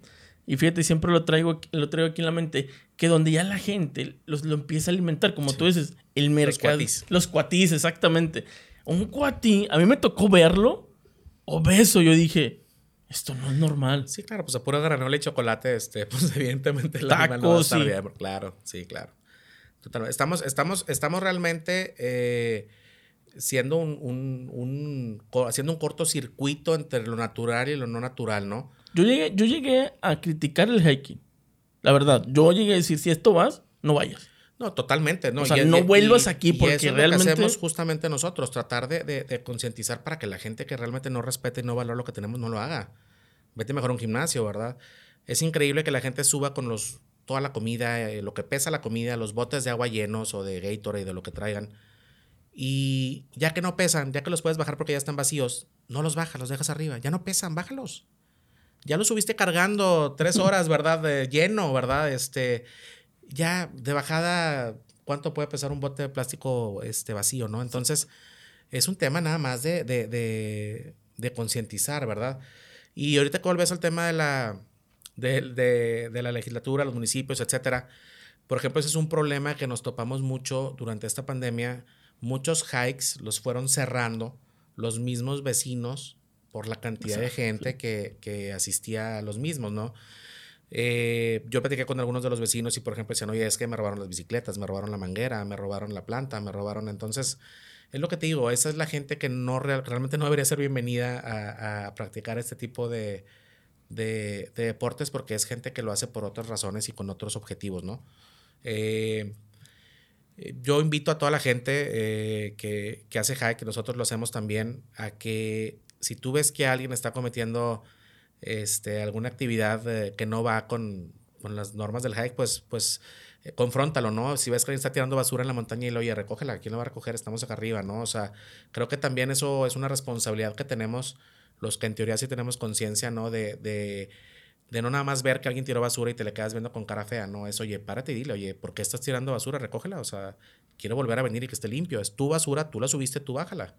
S1: Y fíjate, siempre lo traigo, lo traigo aquí en la mente, que donde ya la gente los, lo empieza a alimentar, como tú dices, el mercado. Los cuatis. Los cuatis, exactamente. Un cuatí, a mí me tocó verlo obeso. Yo dije, esto no es normal.
S2: Sí, claro, pues a pura granola y chocolate, este, pues evidentemente la Tacos, no va Claro, sí, claro. Totalmente. Estamos, estamos, estamos realmente eh, siendo un, un, un, haciendo un cortocircuito entre lo natural y lo no natural, ¿no?
S1: Yo llegué, yo llegué a criticar el hiking. La verdad, yo llegué a decir, si esto vas, no vayas.
S2: No, totalmente. No,
S1: o sea, no vuelvas aquí porque y eso realmente...
S2: lo que hacemos justamente nosotros, tratar de, de, concientizar para que la gente que realmente no respete y no valora lo que tenemos no lo haga. Vete mejor a un gimnasio, ¿verdad? Es increíble que la gente suba con los toda la comida, eh, lo que pesa la comida, los botes de agua llenos o de Gatorade, de lo que traigan. Y ya que no pesan, ya que los puedes bajar porque ya están vacíos, no los bajas, los dejas arriba. Ya no pesan, bájalos. Ya los subiste cargando tres horas, ¿verdad? De lleno, ¿verdad? Este, ya de bajada, ¿cuánto puede pesar un bote de plástico este, vacío, no? Entonces, es un tema nada más de, de, de, concientizar, ¿verdad? Y ahorita que volvés al tema de la, de, la legislatura, los municipios, etcétera, por ejemplo, ese es un problema que nos topamos mucho durante esta pandemia. Muchos hikes los fueron cerrando los mismos vecinos por la cantidad de gente que, que asistía a los mismos, ¿no? Eh, yo platiqué con algunos de los vecinos y, por ejemplo, decían, oye, es que me robaron las bicicletas, me robaron la manguera, me robaron la planta, me robaron. Entonces, es lo que te digo, esa es la gente que no realmente no debería ser bienvenida a, practicar este tipo de, de, deportes porque es gente que lo hace por otras razones y con otros objetivos, ¿no? Eh, yo invito a toda la gente eh, que, que hace hike, nosotros lo hacemos también, a que si tú ves que alguien está cometiendo este, alguna actividad eh, que no va con, con, las normas del hike, pues, pues eh, confróntalo, ¿no? Si ves que alguien está tirando basura en la montaña y lo, oye, recógela, ¿quién lo va a recoger? Estamos acá arriba, ¿no? O sea, creo que también eso es una responsabilidad que tenemos los que en teoría sí tenemos conciencia, ¿no? De, de, de, no nada más ver que alguien tiró basura y te le quedas viendo con cara fea, ¿no? Es, oye, párate y dile, oye, ¿por qué estás tirando basura? Recógela, o sea, quiero volver a venir y que esté limpio. Es tu basura, tú la subiste, tú bájala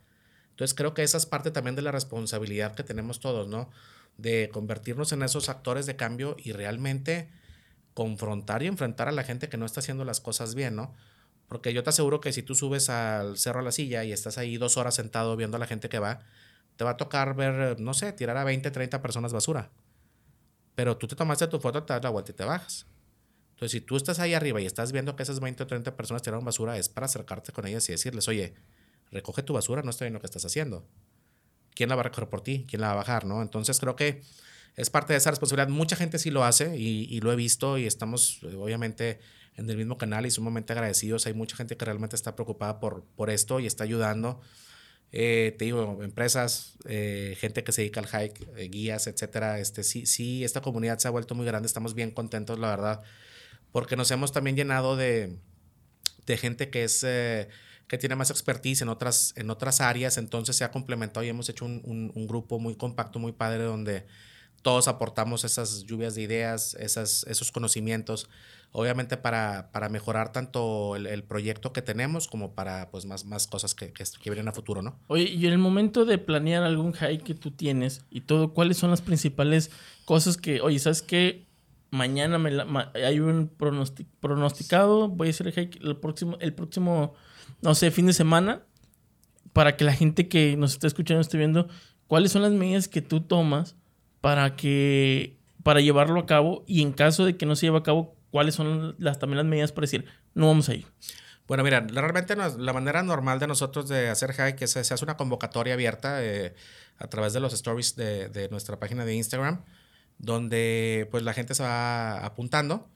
S2: Entonces creo que esa es parte también de la responsabilidad que tenemos todos, ¿no? De convertirnos en esos actores de cambio y realmente confrontar y enfrentar a la gente que no está haciendo las cosas bien, ¿no? Porque yo te aseguro que si tú subes al cerro a la silla y estás ahí dos horas sentado viendo a la gente que va, te va a tocar ver, no sé, tirar a 20, 30 personas basura. Pero tú te tomaste tu foto, te das la vuelta y te bajas. Entonces, si tú estás ahí arriba y estás viendo que esas 20 o 30 personas tiraron basura, es para acercarte con ellas y decirles, oye, recoge tu basura, no estoy viendo lo que estás haciendo. ¿Quién la va a recoger por ti? ¿Quién la va a bajar? ¿no? Entonces, creo que es parte de esa responsabilidad. Mucha gente sí lo hace y, lo he visto y estamos, eh, obviamente, en el mismo canal y sumamente agradecidos. Hay mucha gente que realmente está preocupada por, por esto y está ayudando. Eh, te digo, empresas, eh, gente que se dedica al hike, eh, guías, etcétera. Este, sí, sí, esta comunidad se ha vuelto muy grande. Estamos bien contentos, la verdad, porque nos hemos también llenado de, de gente que es que tiene más expertise en otras, en otras áreas. Entonces se ha complementado y hemos hecho un, un, grupo muy compacto, muy padre, donde todos aportamos esas lluvias de ideas, esas, esos conocimientos obviamente para, para mejorar tanto el, el, proyecto que tenemos como para pues más, más cosas que, que, que, vienen a futuro, ¿no?
S1: Oye, y en el momento de planear algún hike que tú tienes y todo, ¿cuáles son las principales cosas que, oye, ¿sabes qué? Mañana me la, ma, hay un pronostic, pronosticado, voy a hacer el hike el próximo, el próximo, no sé, fin de semana, para que la gente que nos está escuchando esté viendo, ¿cuáles son las medidas que tú tomas para que, para llevarlo a cabo? Y en caso de que no se lleve a cabo, cuáles son las, también las medidas para decir, no vamos a ir.
S2: Bueno, mira, realmente la manera normal de nosotros de hacer hike es se hace una convocatoria abierta eh, a través de los stories de, de, nuestra página de Instagram, donde pues la gente se va apuntando.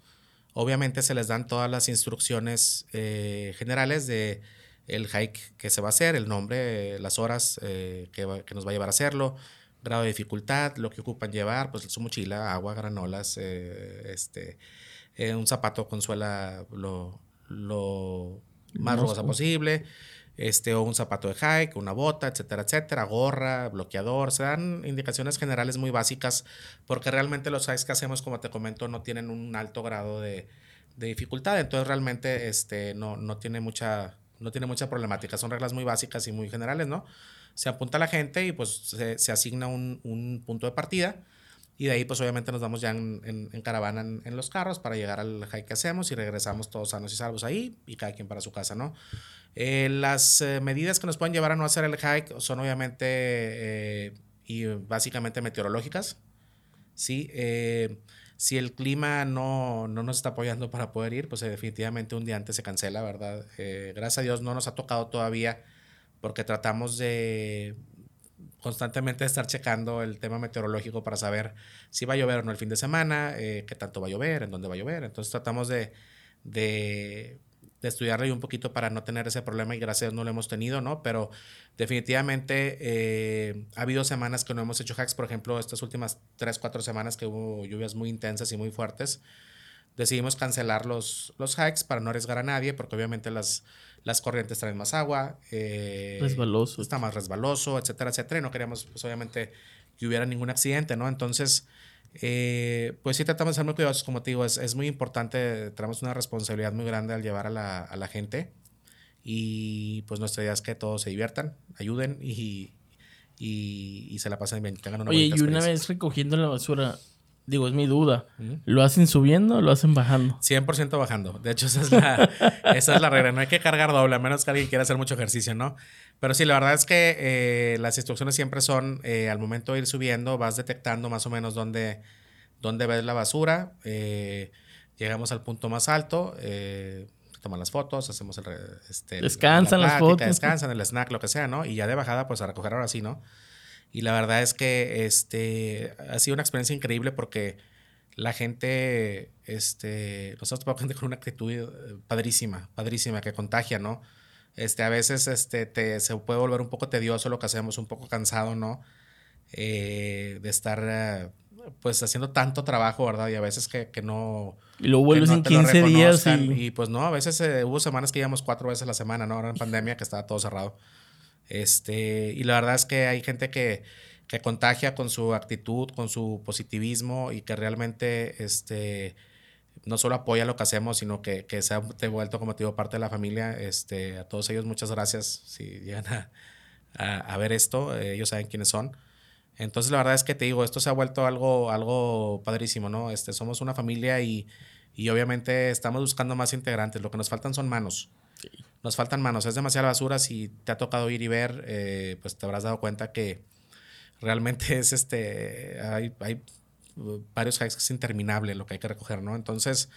S2: Obviamente se les dan todas las instrucciones eh, generales de el hike que se va a hacer, el nombre, las horas eh, que, va, que, nos va a llevar a hacerlo, grado de dificultad, lo que ocupan llevar, pues su mochila, agua, granolas, eh, este, un zapato con suela lo, lo más rugosa posible, este, o un zapato de hike, una bota, etcétera, etcétera, gorra, bloqueador, se dan indicaciones generales muy básicas, porque realmente los hikes que hacemos, como te comento, no tienen un alto grado de, de dificultad, entonces realmente este, no, no, tiene mucha, no tiene mucha problemática, son reglas muy básicas y muy generales, ¿no? Se apunta la gente y pues se, se asigna un, un punto de partida y de ahí, pues obviamente nos vamos ya en, en, en caravana en, en, los carros para llegar al hike que hacemos y regresamos todos sanos y salvos ahí y cada quien para su casa, ¿no? Eh, las eh, medidas que nos pueden llevar a no hacer el hike son obviamente eh, y básicamente meteorológicas, ¿sí? Eh, si el clima no, no, nos está apoyando para poder ir, pues definitivamente un día antes se cancela, ¿verdad? gracias a Dios no nos ha tocado todavía porque tratamos de constantemente estar checando el tema meteorológico para saber si va a llover o no el fin de semana, eh, qué tanto va a llover, en dónde va a llover. Entonces tratamos de, de, de estudiarlo y un poquito para no tener ese problema y gracias a Dios no lo hemos tenido, ¿no? Pero definitivamente eh, ha habido semanas que no hemos hecho hacks, por ejemplo, estas últimas tres, cuatro semanas que hubo lluvias muy intensas y muy fuertes decidimos cancelar los, los hikes para no arriesgar a nadie, porque obviamente las, las corrientes traen más agua. Eh,
S1: resbaloso.
S2: Está más resbaloso, etcétera, etcétera. Y no queríamos, pues obviamente, que hubiera ningún accidente, ¿no? Entonces, eh, pues sí tratamos de ser muy cuidadosos, como te digo, es, es muy importante, tenemos una responsabilidad muy grande al llevar a la, a la gente. Y pues nuestra idea es que todos se diviertan, ayuden y, y, y se la pasen bien, tengan
S1: una Oye, y una vez recogiendo la basura, Digo, es mi duda. ¿Lo hacen subiendo o lo hacen bajando?
S2: 100% bajando. De hecho, esa es, la, esa es la regla. No hay que cargar doble, a menos que alguien quiera hacer mucho ejercicio, ¿no? Pero sí, la verdad es que eh, las instrucciones siempre son, eh, al momento de ir subiendo, vas detectando más o menos dónde, dónde ves la basura. Eh, llegamos al punto más alto, toman las fotos, hacemos el... Este,
S1: descansan
S2: la
S1: plática, las fotos.
S2: Descansan, el snack, lo que sea, ¿no? Y ya de bajada, pues a recoger ahora sí, ¿no? Y la verdad es que este, ha sido una experiencia increíble porque la gente, este, nosotros topamos gente con una actitud eh, padrísima, padrísima, que contagia, ¿no? Este, a veces este, te, se puede volver un poco tedioso lo que hacemos, un poco cansado, ¿no? Eh, de estar, pues, haciendo tanto trabajo, ¿verdad? Y a veces que, que no...
S1: Y lo vuelves no en 15 días.
S2: Y... y... pues no, a veces eh, hubo semanas que íbamos cuatro veces a la semana, ¿no? Ahora en pandemia que estaba todo cerrado. Este, y la verdad es que hay gente que, que contagia con su actitud, con su positivismo y que realmente este, no solo apoya lo que hacemos, sino que, que se ha devuelto, como te digo, parte de la familia. Este, a todos ellos, muchas gracias si llegan a, a, ver esto, eh, ellos saben quiénes son. Entonces la verdad es que te digo, esto se ha vuelto algo, algo padrísimo, ¿no? Este, somos una familia y, y obviamente estamos buscando más integrantes, lo que nos faltan son manos. Nos faltan manos, es demasiada basura, si te ha tocado ir y ver, eh, pues te habrás dado cuenta que realmente es este, hay, hay varios hikes que es interminable lo que hay que recoger, ¿no? Entonces,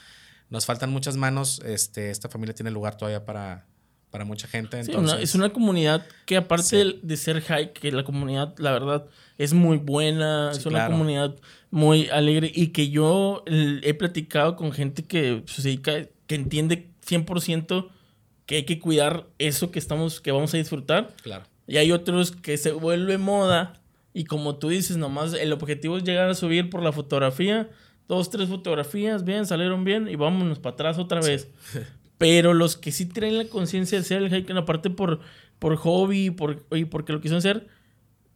S2: nos faltan muchas manos. Este, esta familia tiene lugar todavía para, para mucha gente. Entonces,
S1: es una comunidad que aparte de ser hike, que la comunidad, la verdad, es muy buena, es una comunidad muy alegre y que yo he platicado con gente que se dedica, que entiende 100% que hay que cuidar eso que estamos, que vamos a disfrutar.
S2: Claro.
S1: Y hay otros que se vuelve moda y como tú dices, nomás el objetivo es llegar a subir por la fotografía, dos, tres fotografías, bien, salieron bien y vámonos para atrás otra vez. Pero los que sí traen la conciencia de hacer el hiking, aparte por, por hobby por, oye, porque lo quisieron hacer,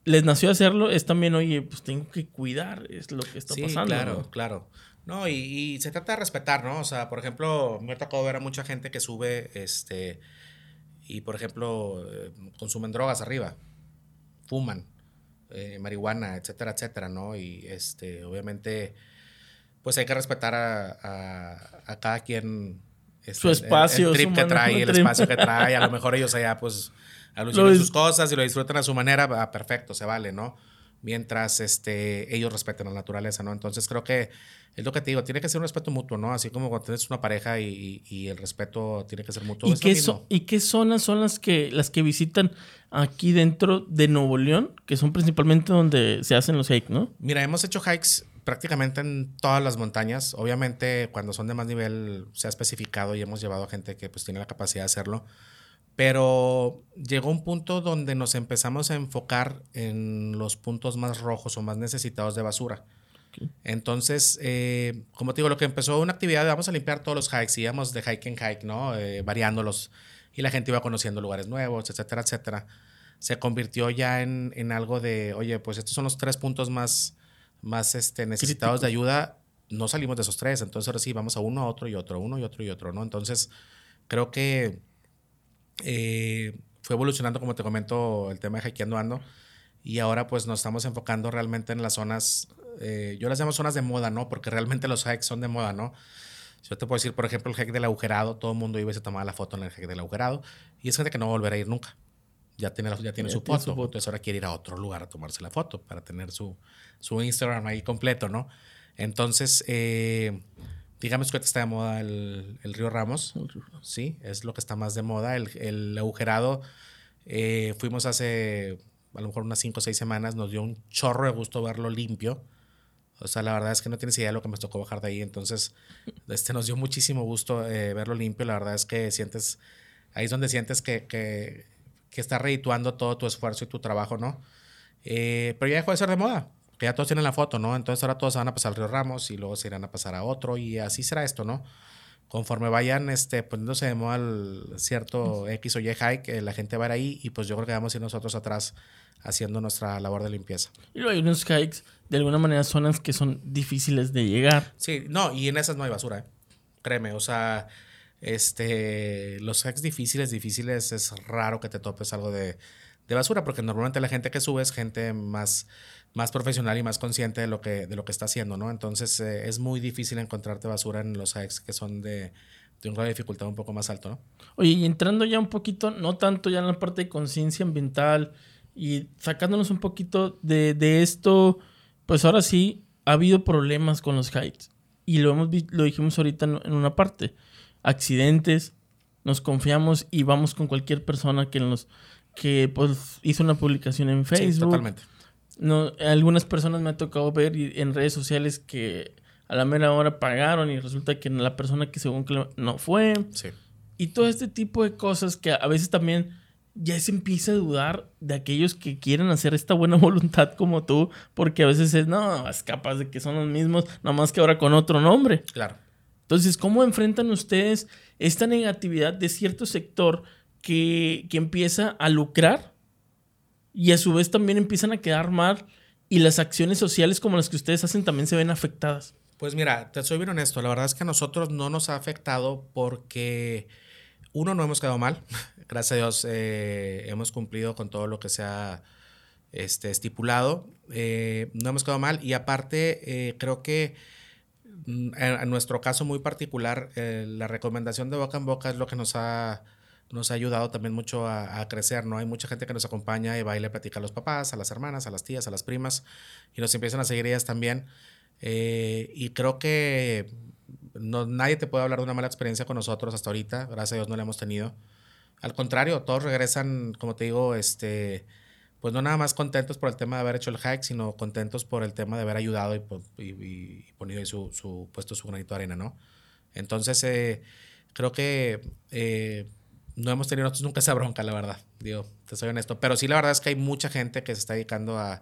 S1: les nació hacerlo, es también, oye, pues tengo que cuidar, es lo que está sí, pasando.
S2: Claro, claro. No, y, se trata de respetar, ¿no? O sea, por ejemplo, me ha tocado ver a mucha gente que sube, este, y por ejemplo, eh, consumen drogas arriba, fuman eh, marihuana, etcétera, etcétera, ¿no? Y este, obviamente, pues hay que respetar a, a, cada quien.
S1: Este, su espacio.
S2: El, trip que trae, el espacio que trae. A lo mejor ellos allá, pues, alucinan sus cosas y lo disfrutan a su manera, perfecto, se vale, ¿no? Mientras este, ellos respeten la naturaleza, ¿no? Entonces creo que es lo que te digo, tiene que ser un respeto mutuo, ¿no? Así como cuando tienes una pareja y, y, el respeto tiene que ser mutuo.
S1: ¿Y, qué, ¿Y qué zonas son las que, las que visitan aquí dentro de Nuevo León, que son principalmente donde se hacen los hikes, ¿no?
S2: Mira, hemos hecho hikes prácticamente en todas las montañas. Obviamente, cuando son de más nivel, se ha especificado y hemos llevado a gente que pues tiene la capacidad de hacerlo. Pero llegó un punto donde nos empezamos a enfocar en los puntos más rojos o más necesitados de basura. Entonces, eh, como te digo, lo que empezó una actividad, vamos a limpiar todos los hikes, íbamos de hike en hike, ¿no? Eh, variándolos y la gente iba conociendo lugares nuevos, etcétera, etcétera. Se convirtió ya en, en algo de, oye, pues estos son los tres puntos más, más este, necesitados de ayuda. No salimos de esos tres, entonces ahora sí vamos a uno, a otro y otro, uno y otro y otro, ¿no? Entonces, creo que eh, fue evolucionando, como te comento, el tema de hackeando ando. Y ahora pues nos estamos enfocando realmente en las zonas eh, yo las llamo zonas de moda, ¿no? Porque realmente los hikes son de moda, ¿no? Yo te puedo decir, por ejemplo, el hike del agujerado, todo el mundo iba y se tomaba la foto en el hike del agujerado, y es gente que no va a ir nunca. Ya tiene, ya tiene, su, foto, entonces ahora quiere ir a otro lugar a tomarse la foto para tener su, su Instagram ahí completo, ¿no? Entonces, eh, digamos que ahorita está de moda el, el, Río Ramos, sí, es lo que está más de moda. El, el agujerado, eh, fuimos hace a lo mejor unas 5 o 6 semanas, nos dio un chorro de gusto verlo limpio o sea, la verdad es que no tienes idea de lo que me tocó bajar de ahí. Entonces, este, nos dio muchísimo gusto eh, verlo limpio. La verdad es que sientes, ahí es donde sientes que, que, que está redituando todo tu esfuerzo y tu trabajo, ¿no? Eh, pero ya dejó de ser de moda, que ya todos tienen la foto, ¿no? Entonces ahora todos van a pasar al Río Ramos y luego se irán a pasar a otro y así será esto, ¿no? Conforme vayan este, poniéndose de moda el cierto X o Y hike, la gente va a ir ahí y pues yo creo que vamos a ir nosotros atrás haciendo nuestra labor de limpieza.
S1: Y luego hay unos hikes, de alguna manera, zonas que son difíciles de llegar.
S2: Sí, no, y en esas no hay basura, ¿eh? créeme, o sea, este, los hikes difíciles, difíciles, es raro que te topes algo de, de basura, porque normalmente la gente que sube es gente más, más profesional y más consciente de lo que, de lo que está haciendo, ¿no? Entonces eh, es muy difícil encontrarte basura en los hikes que son de, de un grado de dificultad un poco más alto, ¿no?
S1: Oye, y entrando ya un poquito, no tanto ya en la parte de conciencia ambiental, y sacándonos un poquito de, esto, pues ahora sí ha habido problemas con los hikes. Y lo, hemos, lo dijimos ahorita en, una parte. Accidentes, nos confiamos y vamos con cualquier persona que nos que pues hizo una publicación en Facebook. Sí, totalmente. No, algunas personas me ha tocado ver en redes sociales que a la mera hora pagaron y resulta que la persona que según no fue. Sí. Y todo este tipo de cosas que a veces también ya se empieza a dudar de aquellos que quieren hacer esta buena voluntad como tú, porque a veces es, no, es capaz de que son los mismos, nada más que ahora con otro nombre.
S2: Claro.
S1: Entonces, ¿cómo enfrentan ustedes esta negatividad de cierto sector que, que empieza a lucrar y a su vez también empiezan a quedar mal y las acciones sociales como las que ustedes hacen también se ven afectadas?
S2: Pues mira, te soy bien honesto, la verdad es que a nosotros no nos ha afectado porque uno, no hemos quedado mal. Gracias a Dios eh, hemos cumplido con todo lo que se ha este, estipulado. Eh, no hemos quedado mal. Y aparte, creo que mm, en, nuestro caso muy particular, la recomendación de boca en boca es lo que nos ha, nos ha ayudado también mucho a, crecer, ¿no? Hay mucha gente que nos acompaña y va y le platica a los papás, a las hermanas, a las tías, a las primas, y nos empiezan a seguir ellas también. y creo que no, nadie te puede hablar de una mala experiencia con nosotros hasta ahorita. Gracias a Dios no la hemos tenido. Al contrario, todos regresan, como te digo, este, pues no nada más contentos por el tema de haber hecho el hike, sino contentos por el tema de haber ayudado y, pues, y, ponido su, su, puesto su granito de arena, ¿no? Entonces, eh, creo que eh, no hemos tenido nosotros nunca esa bronca, la verdad. Digo, te soy honesto. Pero sí, la verdad es que hay mucha gente que se está dedicando a,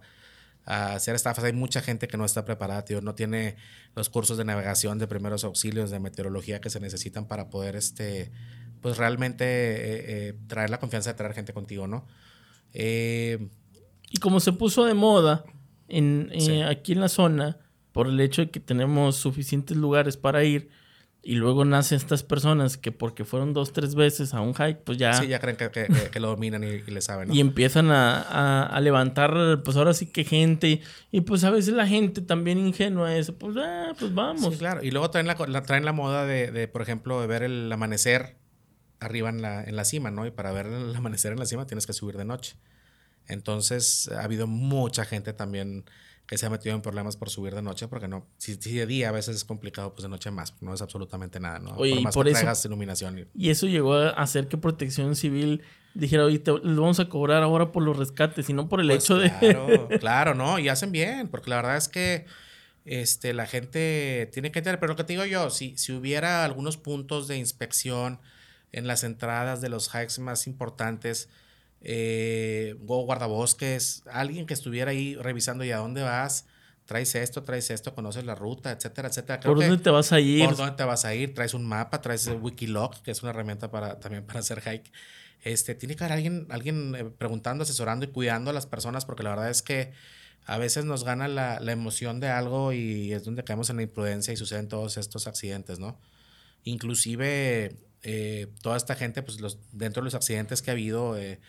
S2: a hacer estafas. Hay mucha gente que no está preparada, tío, no tiene los cursos de navegación, de primeros auxilios, de meteorología que se necesitan para poder, este, pues realmente eh, eh, traer la confianza de traer gente contigo, ¿no?
S1: Eh, y como se puso de moda en, aquí en la zona, por el hecho de que tenemos suficientes lugares para ir, y luego nacen estas personas que porque fueron dos, tres veces a un hike, pues ya...
S2: Sí, ya creen que, que, lo dominan y, y, le saben.
S1: Y empiezan a, a, levantar, pues ahora sí que gente. Y pues a veces la gente también ingenua es, pues, ah, pues vamos.
S2: Sí, claro. Y luego traen la, traen la moda de, de, por ejemplo, de ver el amanecer arriba en la, en la cima, ¿no? Y para ver el amanecer en la cima tienes que subir de noche. Entonces ha habido mucha gente también que se ha metido en problemas por subir de noche, porque no, si, de día a veces es complicado, pues de noche más, no es absolutamente nada, ¿no?
S1: Oye, por más que eso,
S2: iluminación.
S1: Y... eso llegó a hacer que Protección Civil dijera, oye, te, les vamos a cobrar ahora por los rescates y no por el pues hecho
S2: de... Claro, claro, no, y hacen bien, porque la verdad es que este, la gente tiene que entender, pero lo que te digo yo, si, si hubiera algunos puntos de inspección en las entradas de los hikes más importantes, eh, guardabosques, alguien que estuviera ahí revisando y a dónde vas, traes esto, traes esto, conoces la ruta, etcétera, etcétera.
S1: ¿Por dónde te vas a ir?
S2: ¿Por dónde te vas a ir? Traes un mapa, traes Wikiloc, que es una herramienta para, también para hacer hike. Este, tiene que haber alguien, alguien eh, preguntando, asesorando y cuidando a las personas, porque la verdad es que a veces nos gana la, la emoción de algo y es donde caemos en la imprudencia y suceden todos estos accidentes, ¿no? Inclusive eh, toda esta gente, pues los, dentro de los accidentes que ha habido, eh,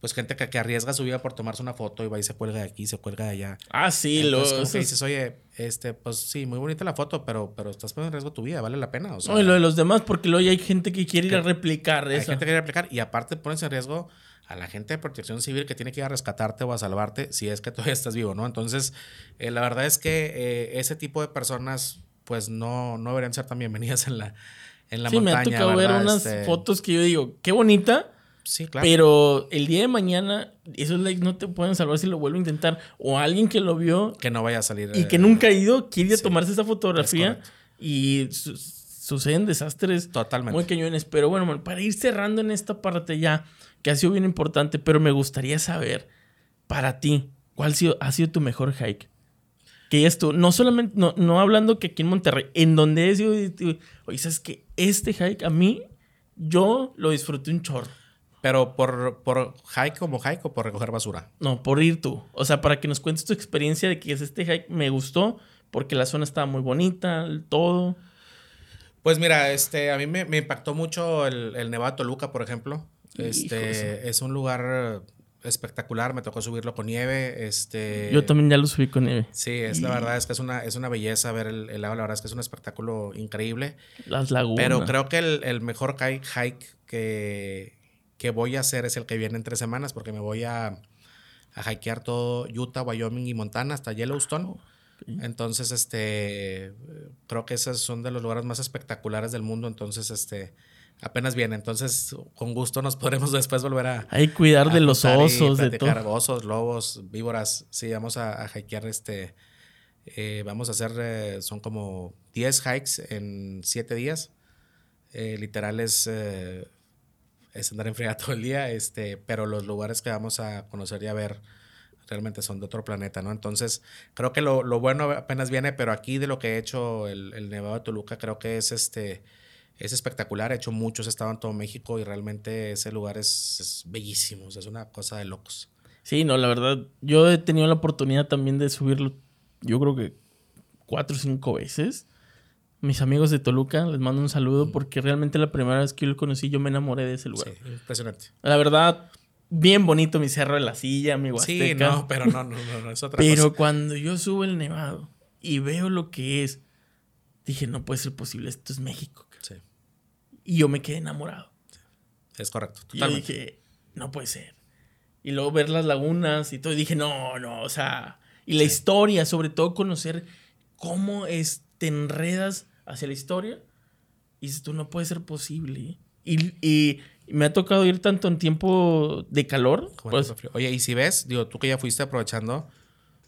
S2: pues gente que, que, arriesga su vida por tomarse una foto y va y se cuelga de aquí, se cuelga de allá.
S1: Ah, sí, lo
S2: que dices, oye, este, pues sí, muy bonita la foto, pero, pero estás poniendo en riesgo tu vida, vale la pena. O
S1: sea, no, y lo de los demás, porque luego hay gente que quiere ir a replicar
S2: eso.
S1: Hay
S2: gente que quiere replicar y aparte pones en riesgo a la gente de protección civil que tiene que ir a rescatarte o a salvarte si es que todavía estás vivo, ¿no? Entonces, eh, la verdad es que eh, ese tipo de personas, pues no, no deberían ser tan bienvenidas en la, en la montaña.
S1: Sí, me ha tocado ver unas este fotos que yo digo, qué bonita
S2: Sí, claro.
S1: Pero el día de mañana, esos likes no te pueden salvar si lo vuelvo a intentar. O alguien que lo vio.
S2: Que no vaya a salir.
S1: Y que eh, nunca ha ido, quiere tomarse esa fotografía. Y suceden desastres
S2: Totalmente.
S1: muy cañones. Pero bueno, para ir cerrando en esta parte ya, que ha sido bien importante, pero me gustaría saber, para ti, ¿cuál ha sido, ha sido tu mejor hike? Que es tú, no solamente, no, no hablando que aquí en Monterrey, en donde he sido, oye, ¿sabes que Este hike a mí, yo lo disfruté un chorro.
S2: Pero por, por hike como hike o por recoger basura.
S1: No, por ir tú. O sea, para que nos cuentes tu experiencia de que es este hike me gustó porque la zona estaba muy bonita, todo.
S2: Pues mira, este, a mí me, impactó mucho el, el Nevado Toluca, por ejemplo. Este, es un lugar espectacular, me tocó subirlo con nieve. Este,
S1: Yo también ya lo subí con nieve.
S2: Sí, es la verdad, es que es una, es una belleza ver el, el, lago, la verdad es que es un espectáculo increíble.
S1: Las lagunas.
S2: Pero creo que el, el mejor hike que, que voy a hacer es el que viene en tres semanas porque me voy a, a hikear todo Utah, Wyoming y Montana hasta Yellowstone. Entonces, este, creo que esos son de los lugares más espectaculares del mundo. Entonces, este, apenas viene. Entonces, con gusto nos podremos después volver a...
S1: Hay cuidar de los osos, de todo.
S2: Osos, lobos, víboras. Sí, vamos a, a hikear este... Eh, vamos a hacer, eh, son como 10 hikes en 7 días. Eh, literal es es andar en todo el día, este, pero los lugares que vamos a conocer y a ver realmente son de otro planeta, ¿no? Entonces, creo que lo, lo bueno apenas viene, pero aquí de lo que he hecho el, el, Nevado de Toluca, creo que es este es espectacular. He hecho muchos, he estado en todo México y realmente ese lugar es, es bellísimo, es una cosa de locos.
S1: Sí, no, la verdad, yo he tenido la oportunidad también de subirlo, yo creo que cuatro o cinco veces. Mis amigos de Toluca, les mando un saludo porque realmente la primera vez que yo lo conocí yo me enamoré de ese lugar.
S2: Sí, impresionante.
S1: La verdad, bien bonito mi cerro de la silla, mi huasteca.
S2: Sí, no, pero no, no, no, no es otra
S1: Pero
S2: cosa.
S1: cuando yo subo el nevado y veo lo que es, dije, no puede ser posible, esto es México. cabrón".
S2: Sí,
S1: Y yo me quedé enamorado.
S2: es correcto.
S1: Y yo
S2: Totalmente.
S1: dije, no puede ser. Y luego ver las lagunas y todo, y dije, no, no, o sea, y la historia, sobre todo conocer cómo es, te enredas hacia la historia. Y dices, tú no puede ser posible. Y, y me ha tocado ir tanto en tiempo de calor. Pues.
S2: Oye, y si ves, digo, tú que ya fuiste aprovechando,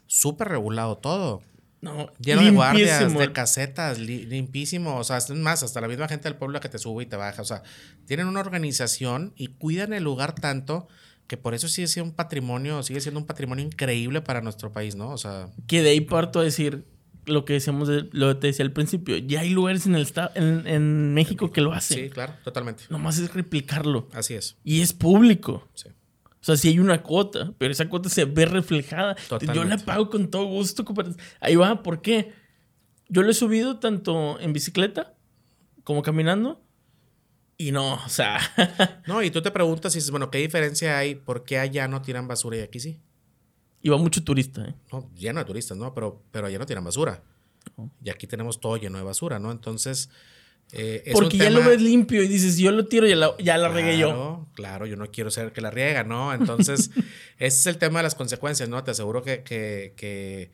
S2: súper regulado todo.
S1: no,
S2: Lleno de guardias, de casetas, li- limpísimo. O sea, es más, hasta la misma gente del pueblo que te sube y te baja. O sea, tienen una organización y cuidan el lugar tanto que por eso sigue siendo un patrimonio, sigue siendo un patrimonio increíble para nuestro país, ¿no? O sea,
S1: Que de ahí parto a decir lo que decíamos, de- lo que te decía al principio. Ya hay lugares en, el en, en México que lo hacen.
S2: sí, claro, totalmente.
S1: Nomás es replicarlo.
S2: Así es.
S1: Y es público.
S2: Sí.
S1: O sea, sí hay una cuota, pero esa cuota se ve reflejada. Yo la pago con todo gusto. Ahí va, ¿por qué? Yo lo he subido tanto en bicicleta como caminando. Y no, o sea,
S2: No, y tú te preguntas y dices, bueno, ¿qué diferencia hay? ¿Por qué allá no tiran basura y aquí sí?
S1: Iba mucho turista. ¿eh?
S2: No, lleno de turistas, ¿no? Pero, pero allá no tiran basura. Y aquí tenemos todo lleno de basura, ¿no? Entonces, eh, es un
S1: Porque ya lo ves limpio y dices, yo lo tiro, ya la, ya la regué yo.
S2: Claro, Claro, yo no quiero ser el que la riega, ¿no? Entonces, ese es el tema de las consecuencias, ¿no? Te aseguro que, que, que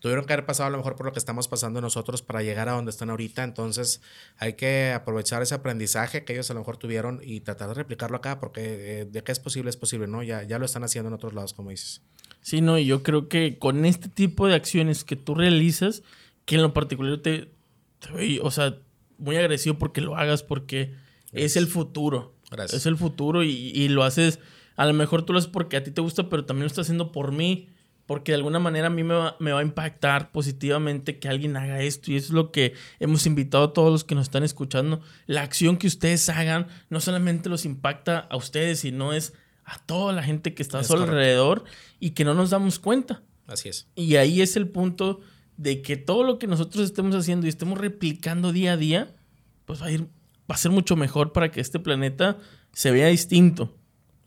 S2: tuvieron que haber pasado a lo mejor por lo que estamos pasando nosotros para llegar a donde están ahorita. Entonces, hay que aprovechar ese aprendizaje que ellos a lo mejor tuvieron y tratar de replicarlo acá, porque eh, de que es posible, es posible, ¿no? Ya, ya lo están haciendo en otros lados, como dices.
S1: Sí, no, y yo creo que con este tipo de acciones que tú realizas, que en lo particular te, te o sea, muy agradecido porque lo hagas, porque es el futuro.
S2: Gracias.
S1: Es el futuro y, y lo haces, a lo mejor tú lo haces porque a ti te gusta, pero también lo estás haciendo por mí, porque de alguna manera a mí me va, me va a impactar positivamente que alguien haga esto y eso es lo que hemos invitado a todos los que nos están escuchando. La acción que ustedes hagan no solamente los impacta a ustedes, sino es a toda la gente que está a su
S2: correcto.
S1: alrededor y que no nos damos cuenta.
S2: Así es.
S1: Y ahí es el punto de que todo lo que nosotros estemos haciendo y estemos replicando día a día, pues va a ir, va a ser mucho mejor para que este planeta se vea distinto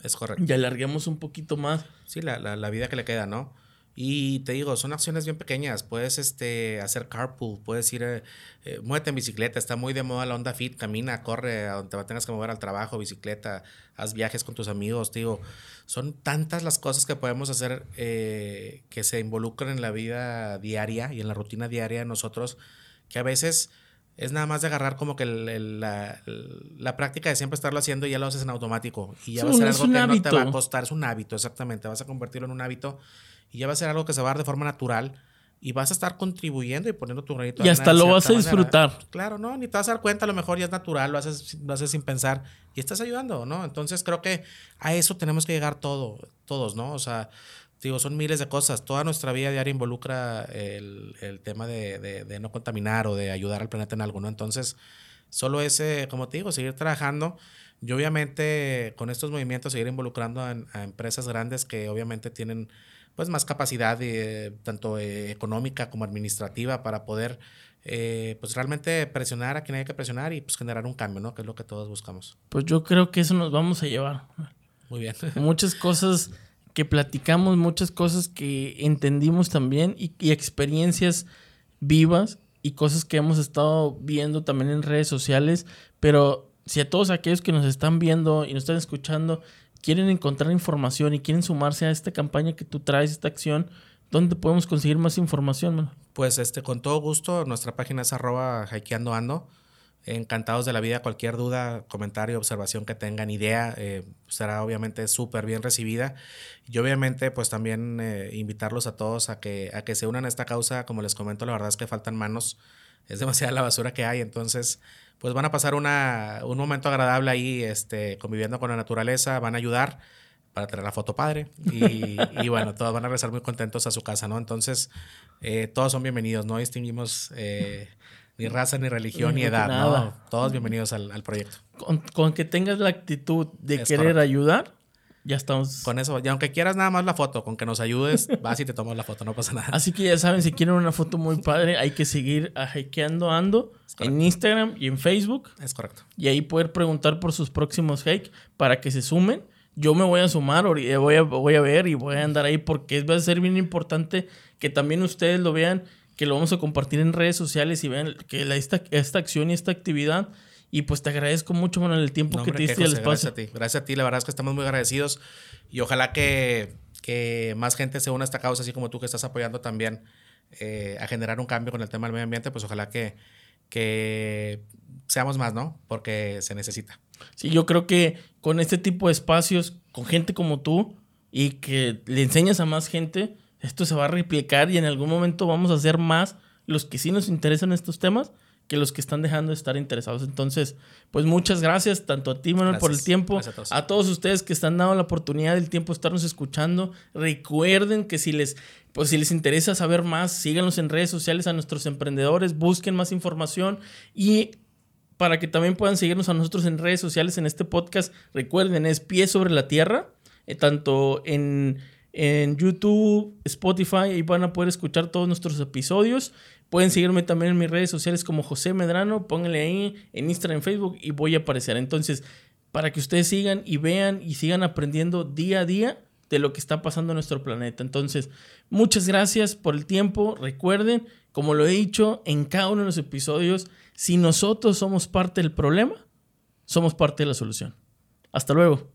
S2: Es correcto.
S1: y alarguemos un poquito más.
S2: Sí, la, la, la vida que le queda, ¿no? Y te digo, son acciones bien pequeñas. Puedes este, hacer carpool, puedes ir, eh, eh, muévete en bicicleta. Está muy de moda la onda fit. Camina, corre a donde te tengas que mover al trabajo, bicicleta, haz viajes con tus amigos. Te digo, son tantas las cosas que podemos hacer eh, que se involucran en la vida diaria y en la rutina diaria de nosotros que a veces es nada más de agarrar como que el- el- la, la práctica de siempre estarlo haciendo y ya lo haces en automático. Y ya
S1: Sí,
S2: va a ser algo que no te va a costar. Es un hábito, exactamente. Vas a convertirlo en un hábito y ya va a ser algo que se va a dar de forma natural y vas a estar contribuyendo y poniendo tu granito de
S1: Y hasta lo vas a
S2: manera.
S1: disfrutar.
S2: Claro, no, ni te vas a dar cuenta, a lo mejor ya es natural, lo haces, lo haces sin pensar y estás ayudando, ¿no? Entonces creo que a eso tenemos que llegar todo, todos, ¿no? O sea, digo, son miles de cosas. Toda nuestra vida diaria involucra el, el tema de, de- de no contaminar o de ayudar al planeta en algo, ¿no? Entonces, solo ese, como te digo, seguir trabajando. Y obviamente con estos movimientos seguir involucrando a, a empresas grandes que obviamente tienen pues más capacidad eh, tanto eh, económica como administrativa para poder eh, pues realmente presionar a quien haya que presionar y pues generar un cambio, ¿no? Que es lo que todos buscamos.
S1: Pues yo creo que eso nos vamos a llevar.
S2: Muy bien.
S1: Muchas cosas que platicamos, muchas cosas que entendimos también y, y experiencias vivas y cosas que hemos estado viendo también en redes sociales. Pero si a todos aquellos que nos están viendo y nos están escuchando quieren encontrar información y quieren sumarse a esta campaña que tú traes, esta acción, ¿dónde podemos conseguir más información, mano?
S2: Pues este, con todo gusto, nuestra página es arroba hikeando ando. Encantados de la vida, cualquier duda, comentario, observación que tengan, idea, eh, será obviamente súper bien recibida. Y obviamente, pues también eh, invitarlos a todos a que, a que se unan a esta causa. Como les comento, la verdad es que faltan manos, es demasiada la basura que hay. Entonces, pues van a pasar una, un momento agradable ahí, este, conviviendo con la naturaleza, van a ayudar para tener la foto padre. Y, y bueno, todos van a regresar muy contentos a su casa, ¿no? Entonces, eh, todos son bienvenidos, no distinguimos eh, ni raza, ni religión, ni
S1: Ni
S2: edad,
S1: nada.
S2: ¿no? Todos bienvenidos al, al proyecto.
S1: Con, con que tengas la actitud de
S2: Es
S1: querer
S2: correcto.
S1: ayudar, Ya estamos.
S2: Con eso, y aunque quieras nada más la foto, con que nos ayudes, vas y te tomas la foto, no pasa nada.
S1: Así que ya saben, si quieren una foto muy padre, hay que seguir a Hackeando Ando en Instagram y en Facebook.
S2: Es correcto.
S1: Y ahí poder preguntar por sus próximos hike para que se sumen. Yo me voy a sumar, voy a, voy a ver y voy a andar ahí porque va a ser bien importante que también ustedes lo vean, que lo vamos a compartir en redes sociales y vean que esta, esta acción y esta actividad y pues te agradezco mucho, con el tiempo que te diste el espacio.
S2: Gracias a ti. Gracias a ti. La verdad es que estamos muy agradecidos. Y ojalá que, que más gente se una a esta causa, así como tú que estás apoyando también eh, a generar un cambio con el tema del medio ambiente. Pues ojalá que, que seamos más, ¿no? Porque se necesita.
S1: Sí, yo creo que con este tipo de espacios, con gente como tú y que le enseñas a más gente, esto se va a replicar y en algún momento vamos a hacer más los que sí nos interesan estos temas que los que están dejando de estar interesados. Entonces, pues muchas gracias tanto a ti, Manuel, por el tiempo, a todos. ustedes que están dando la oportunidad del tiempo de estarnos escuchando. Recuerden que si les, pues si les interesa saber más, síganos en redes sociales a nuestros emprendedores, busquen más información y para que también puedan seguirnos a nosotros en redes sociales en este podcast, recuerden, es Pie sobre la Tierra, eh, tanto en, en YouTube, Spotify, y van a poder escuchar todos nuestros episodios. Pueden seguirme también en mis redes sociales como José Medrano, pónganle ahí en Instagram, en Facebook y voy a aparecer. Entonces, para que ustedes sigan y vean y sigan aprendiendo día a día de lo que está pasando en nuestro planeta. Entonces, muchas gracias por el tiempo. Recuerden, como lo he dicho en cada uno de los episodios, si nosotros somos parte del problema, somos parte de la solución. Hasta luego.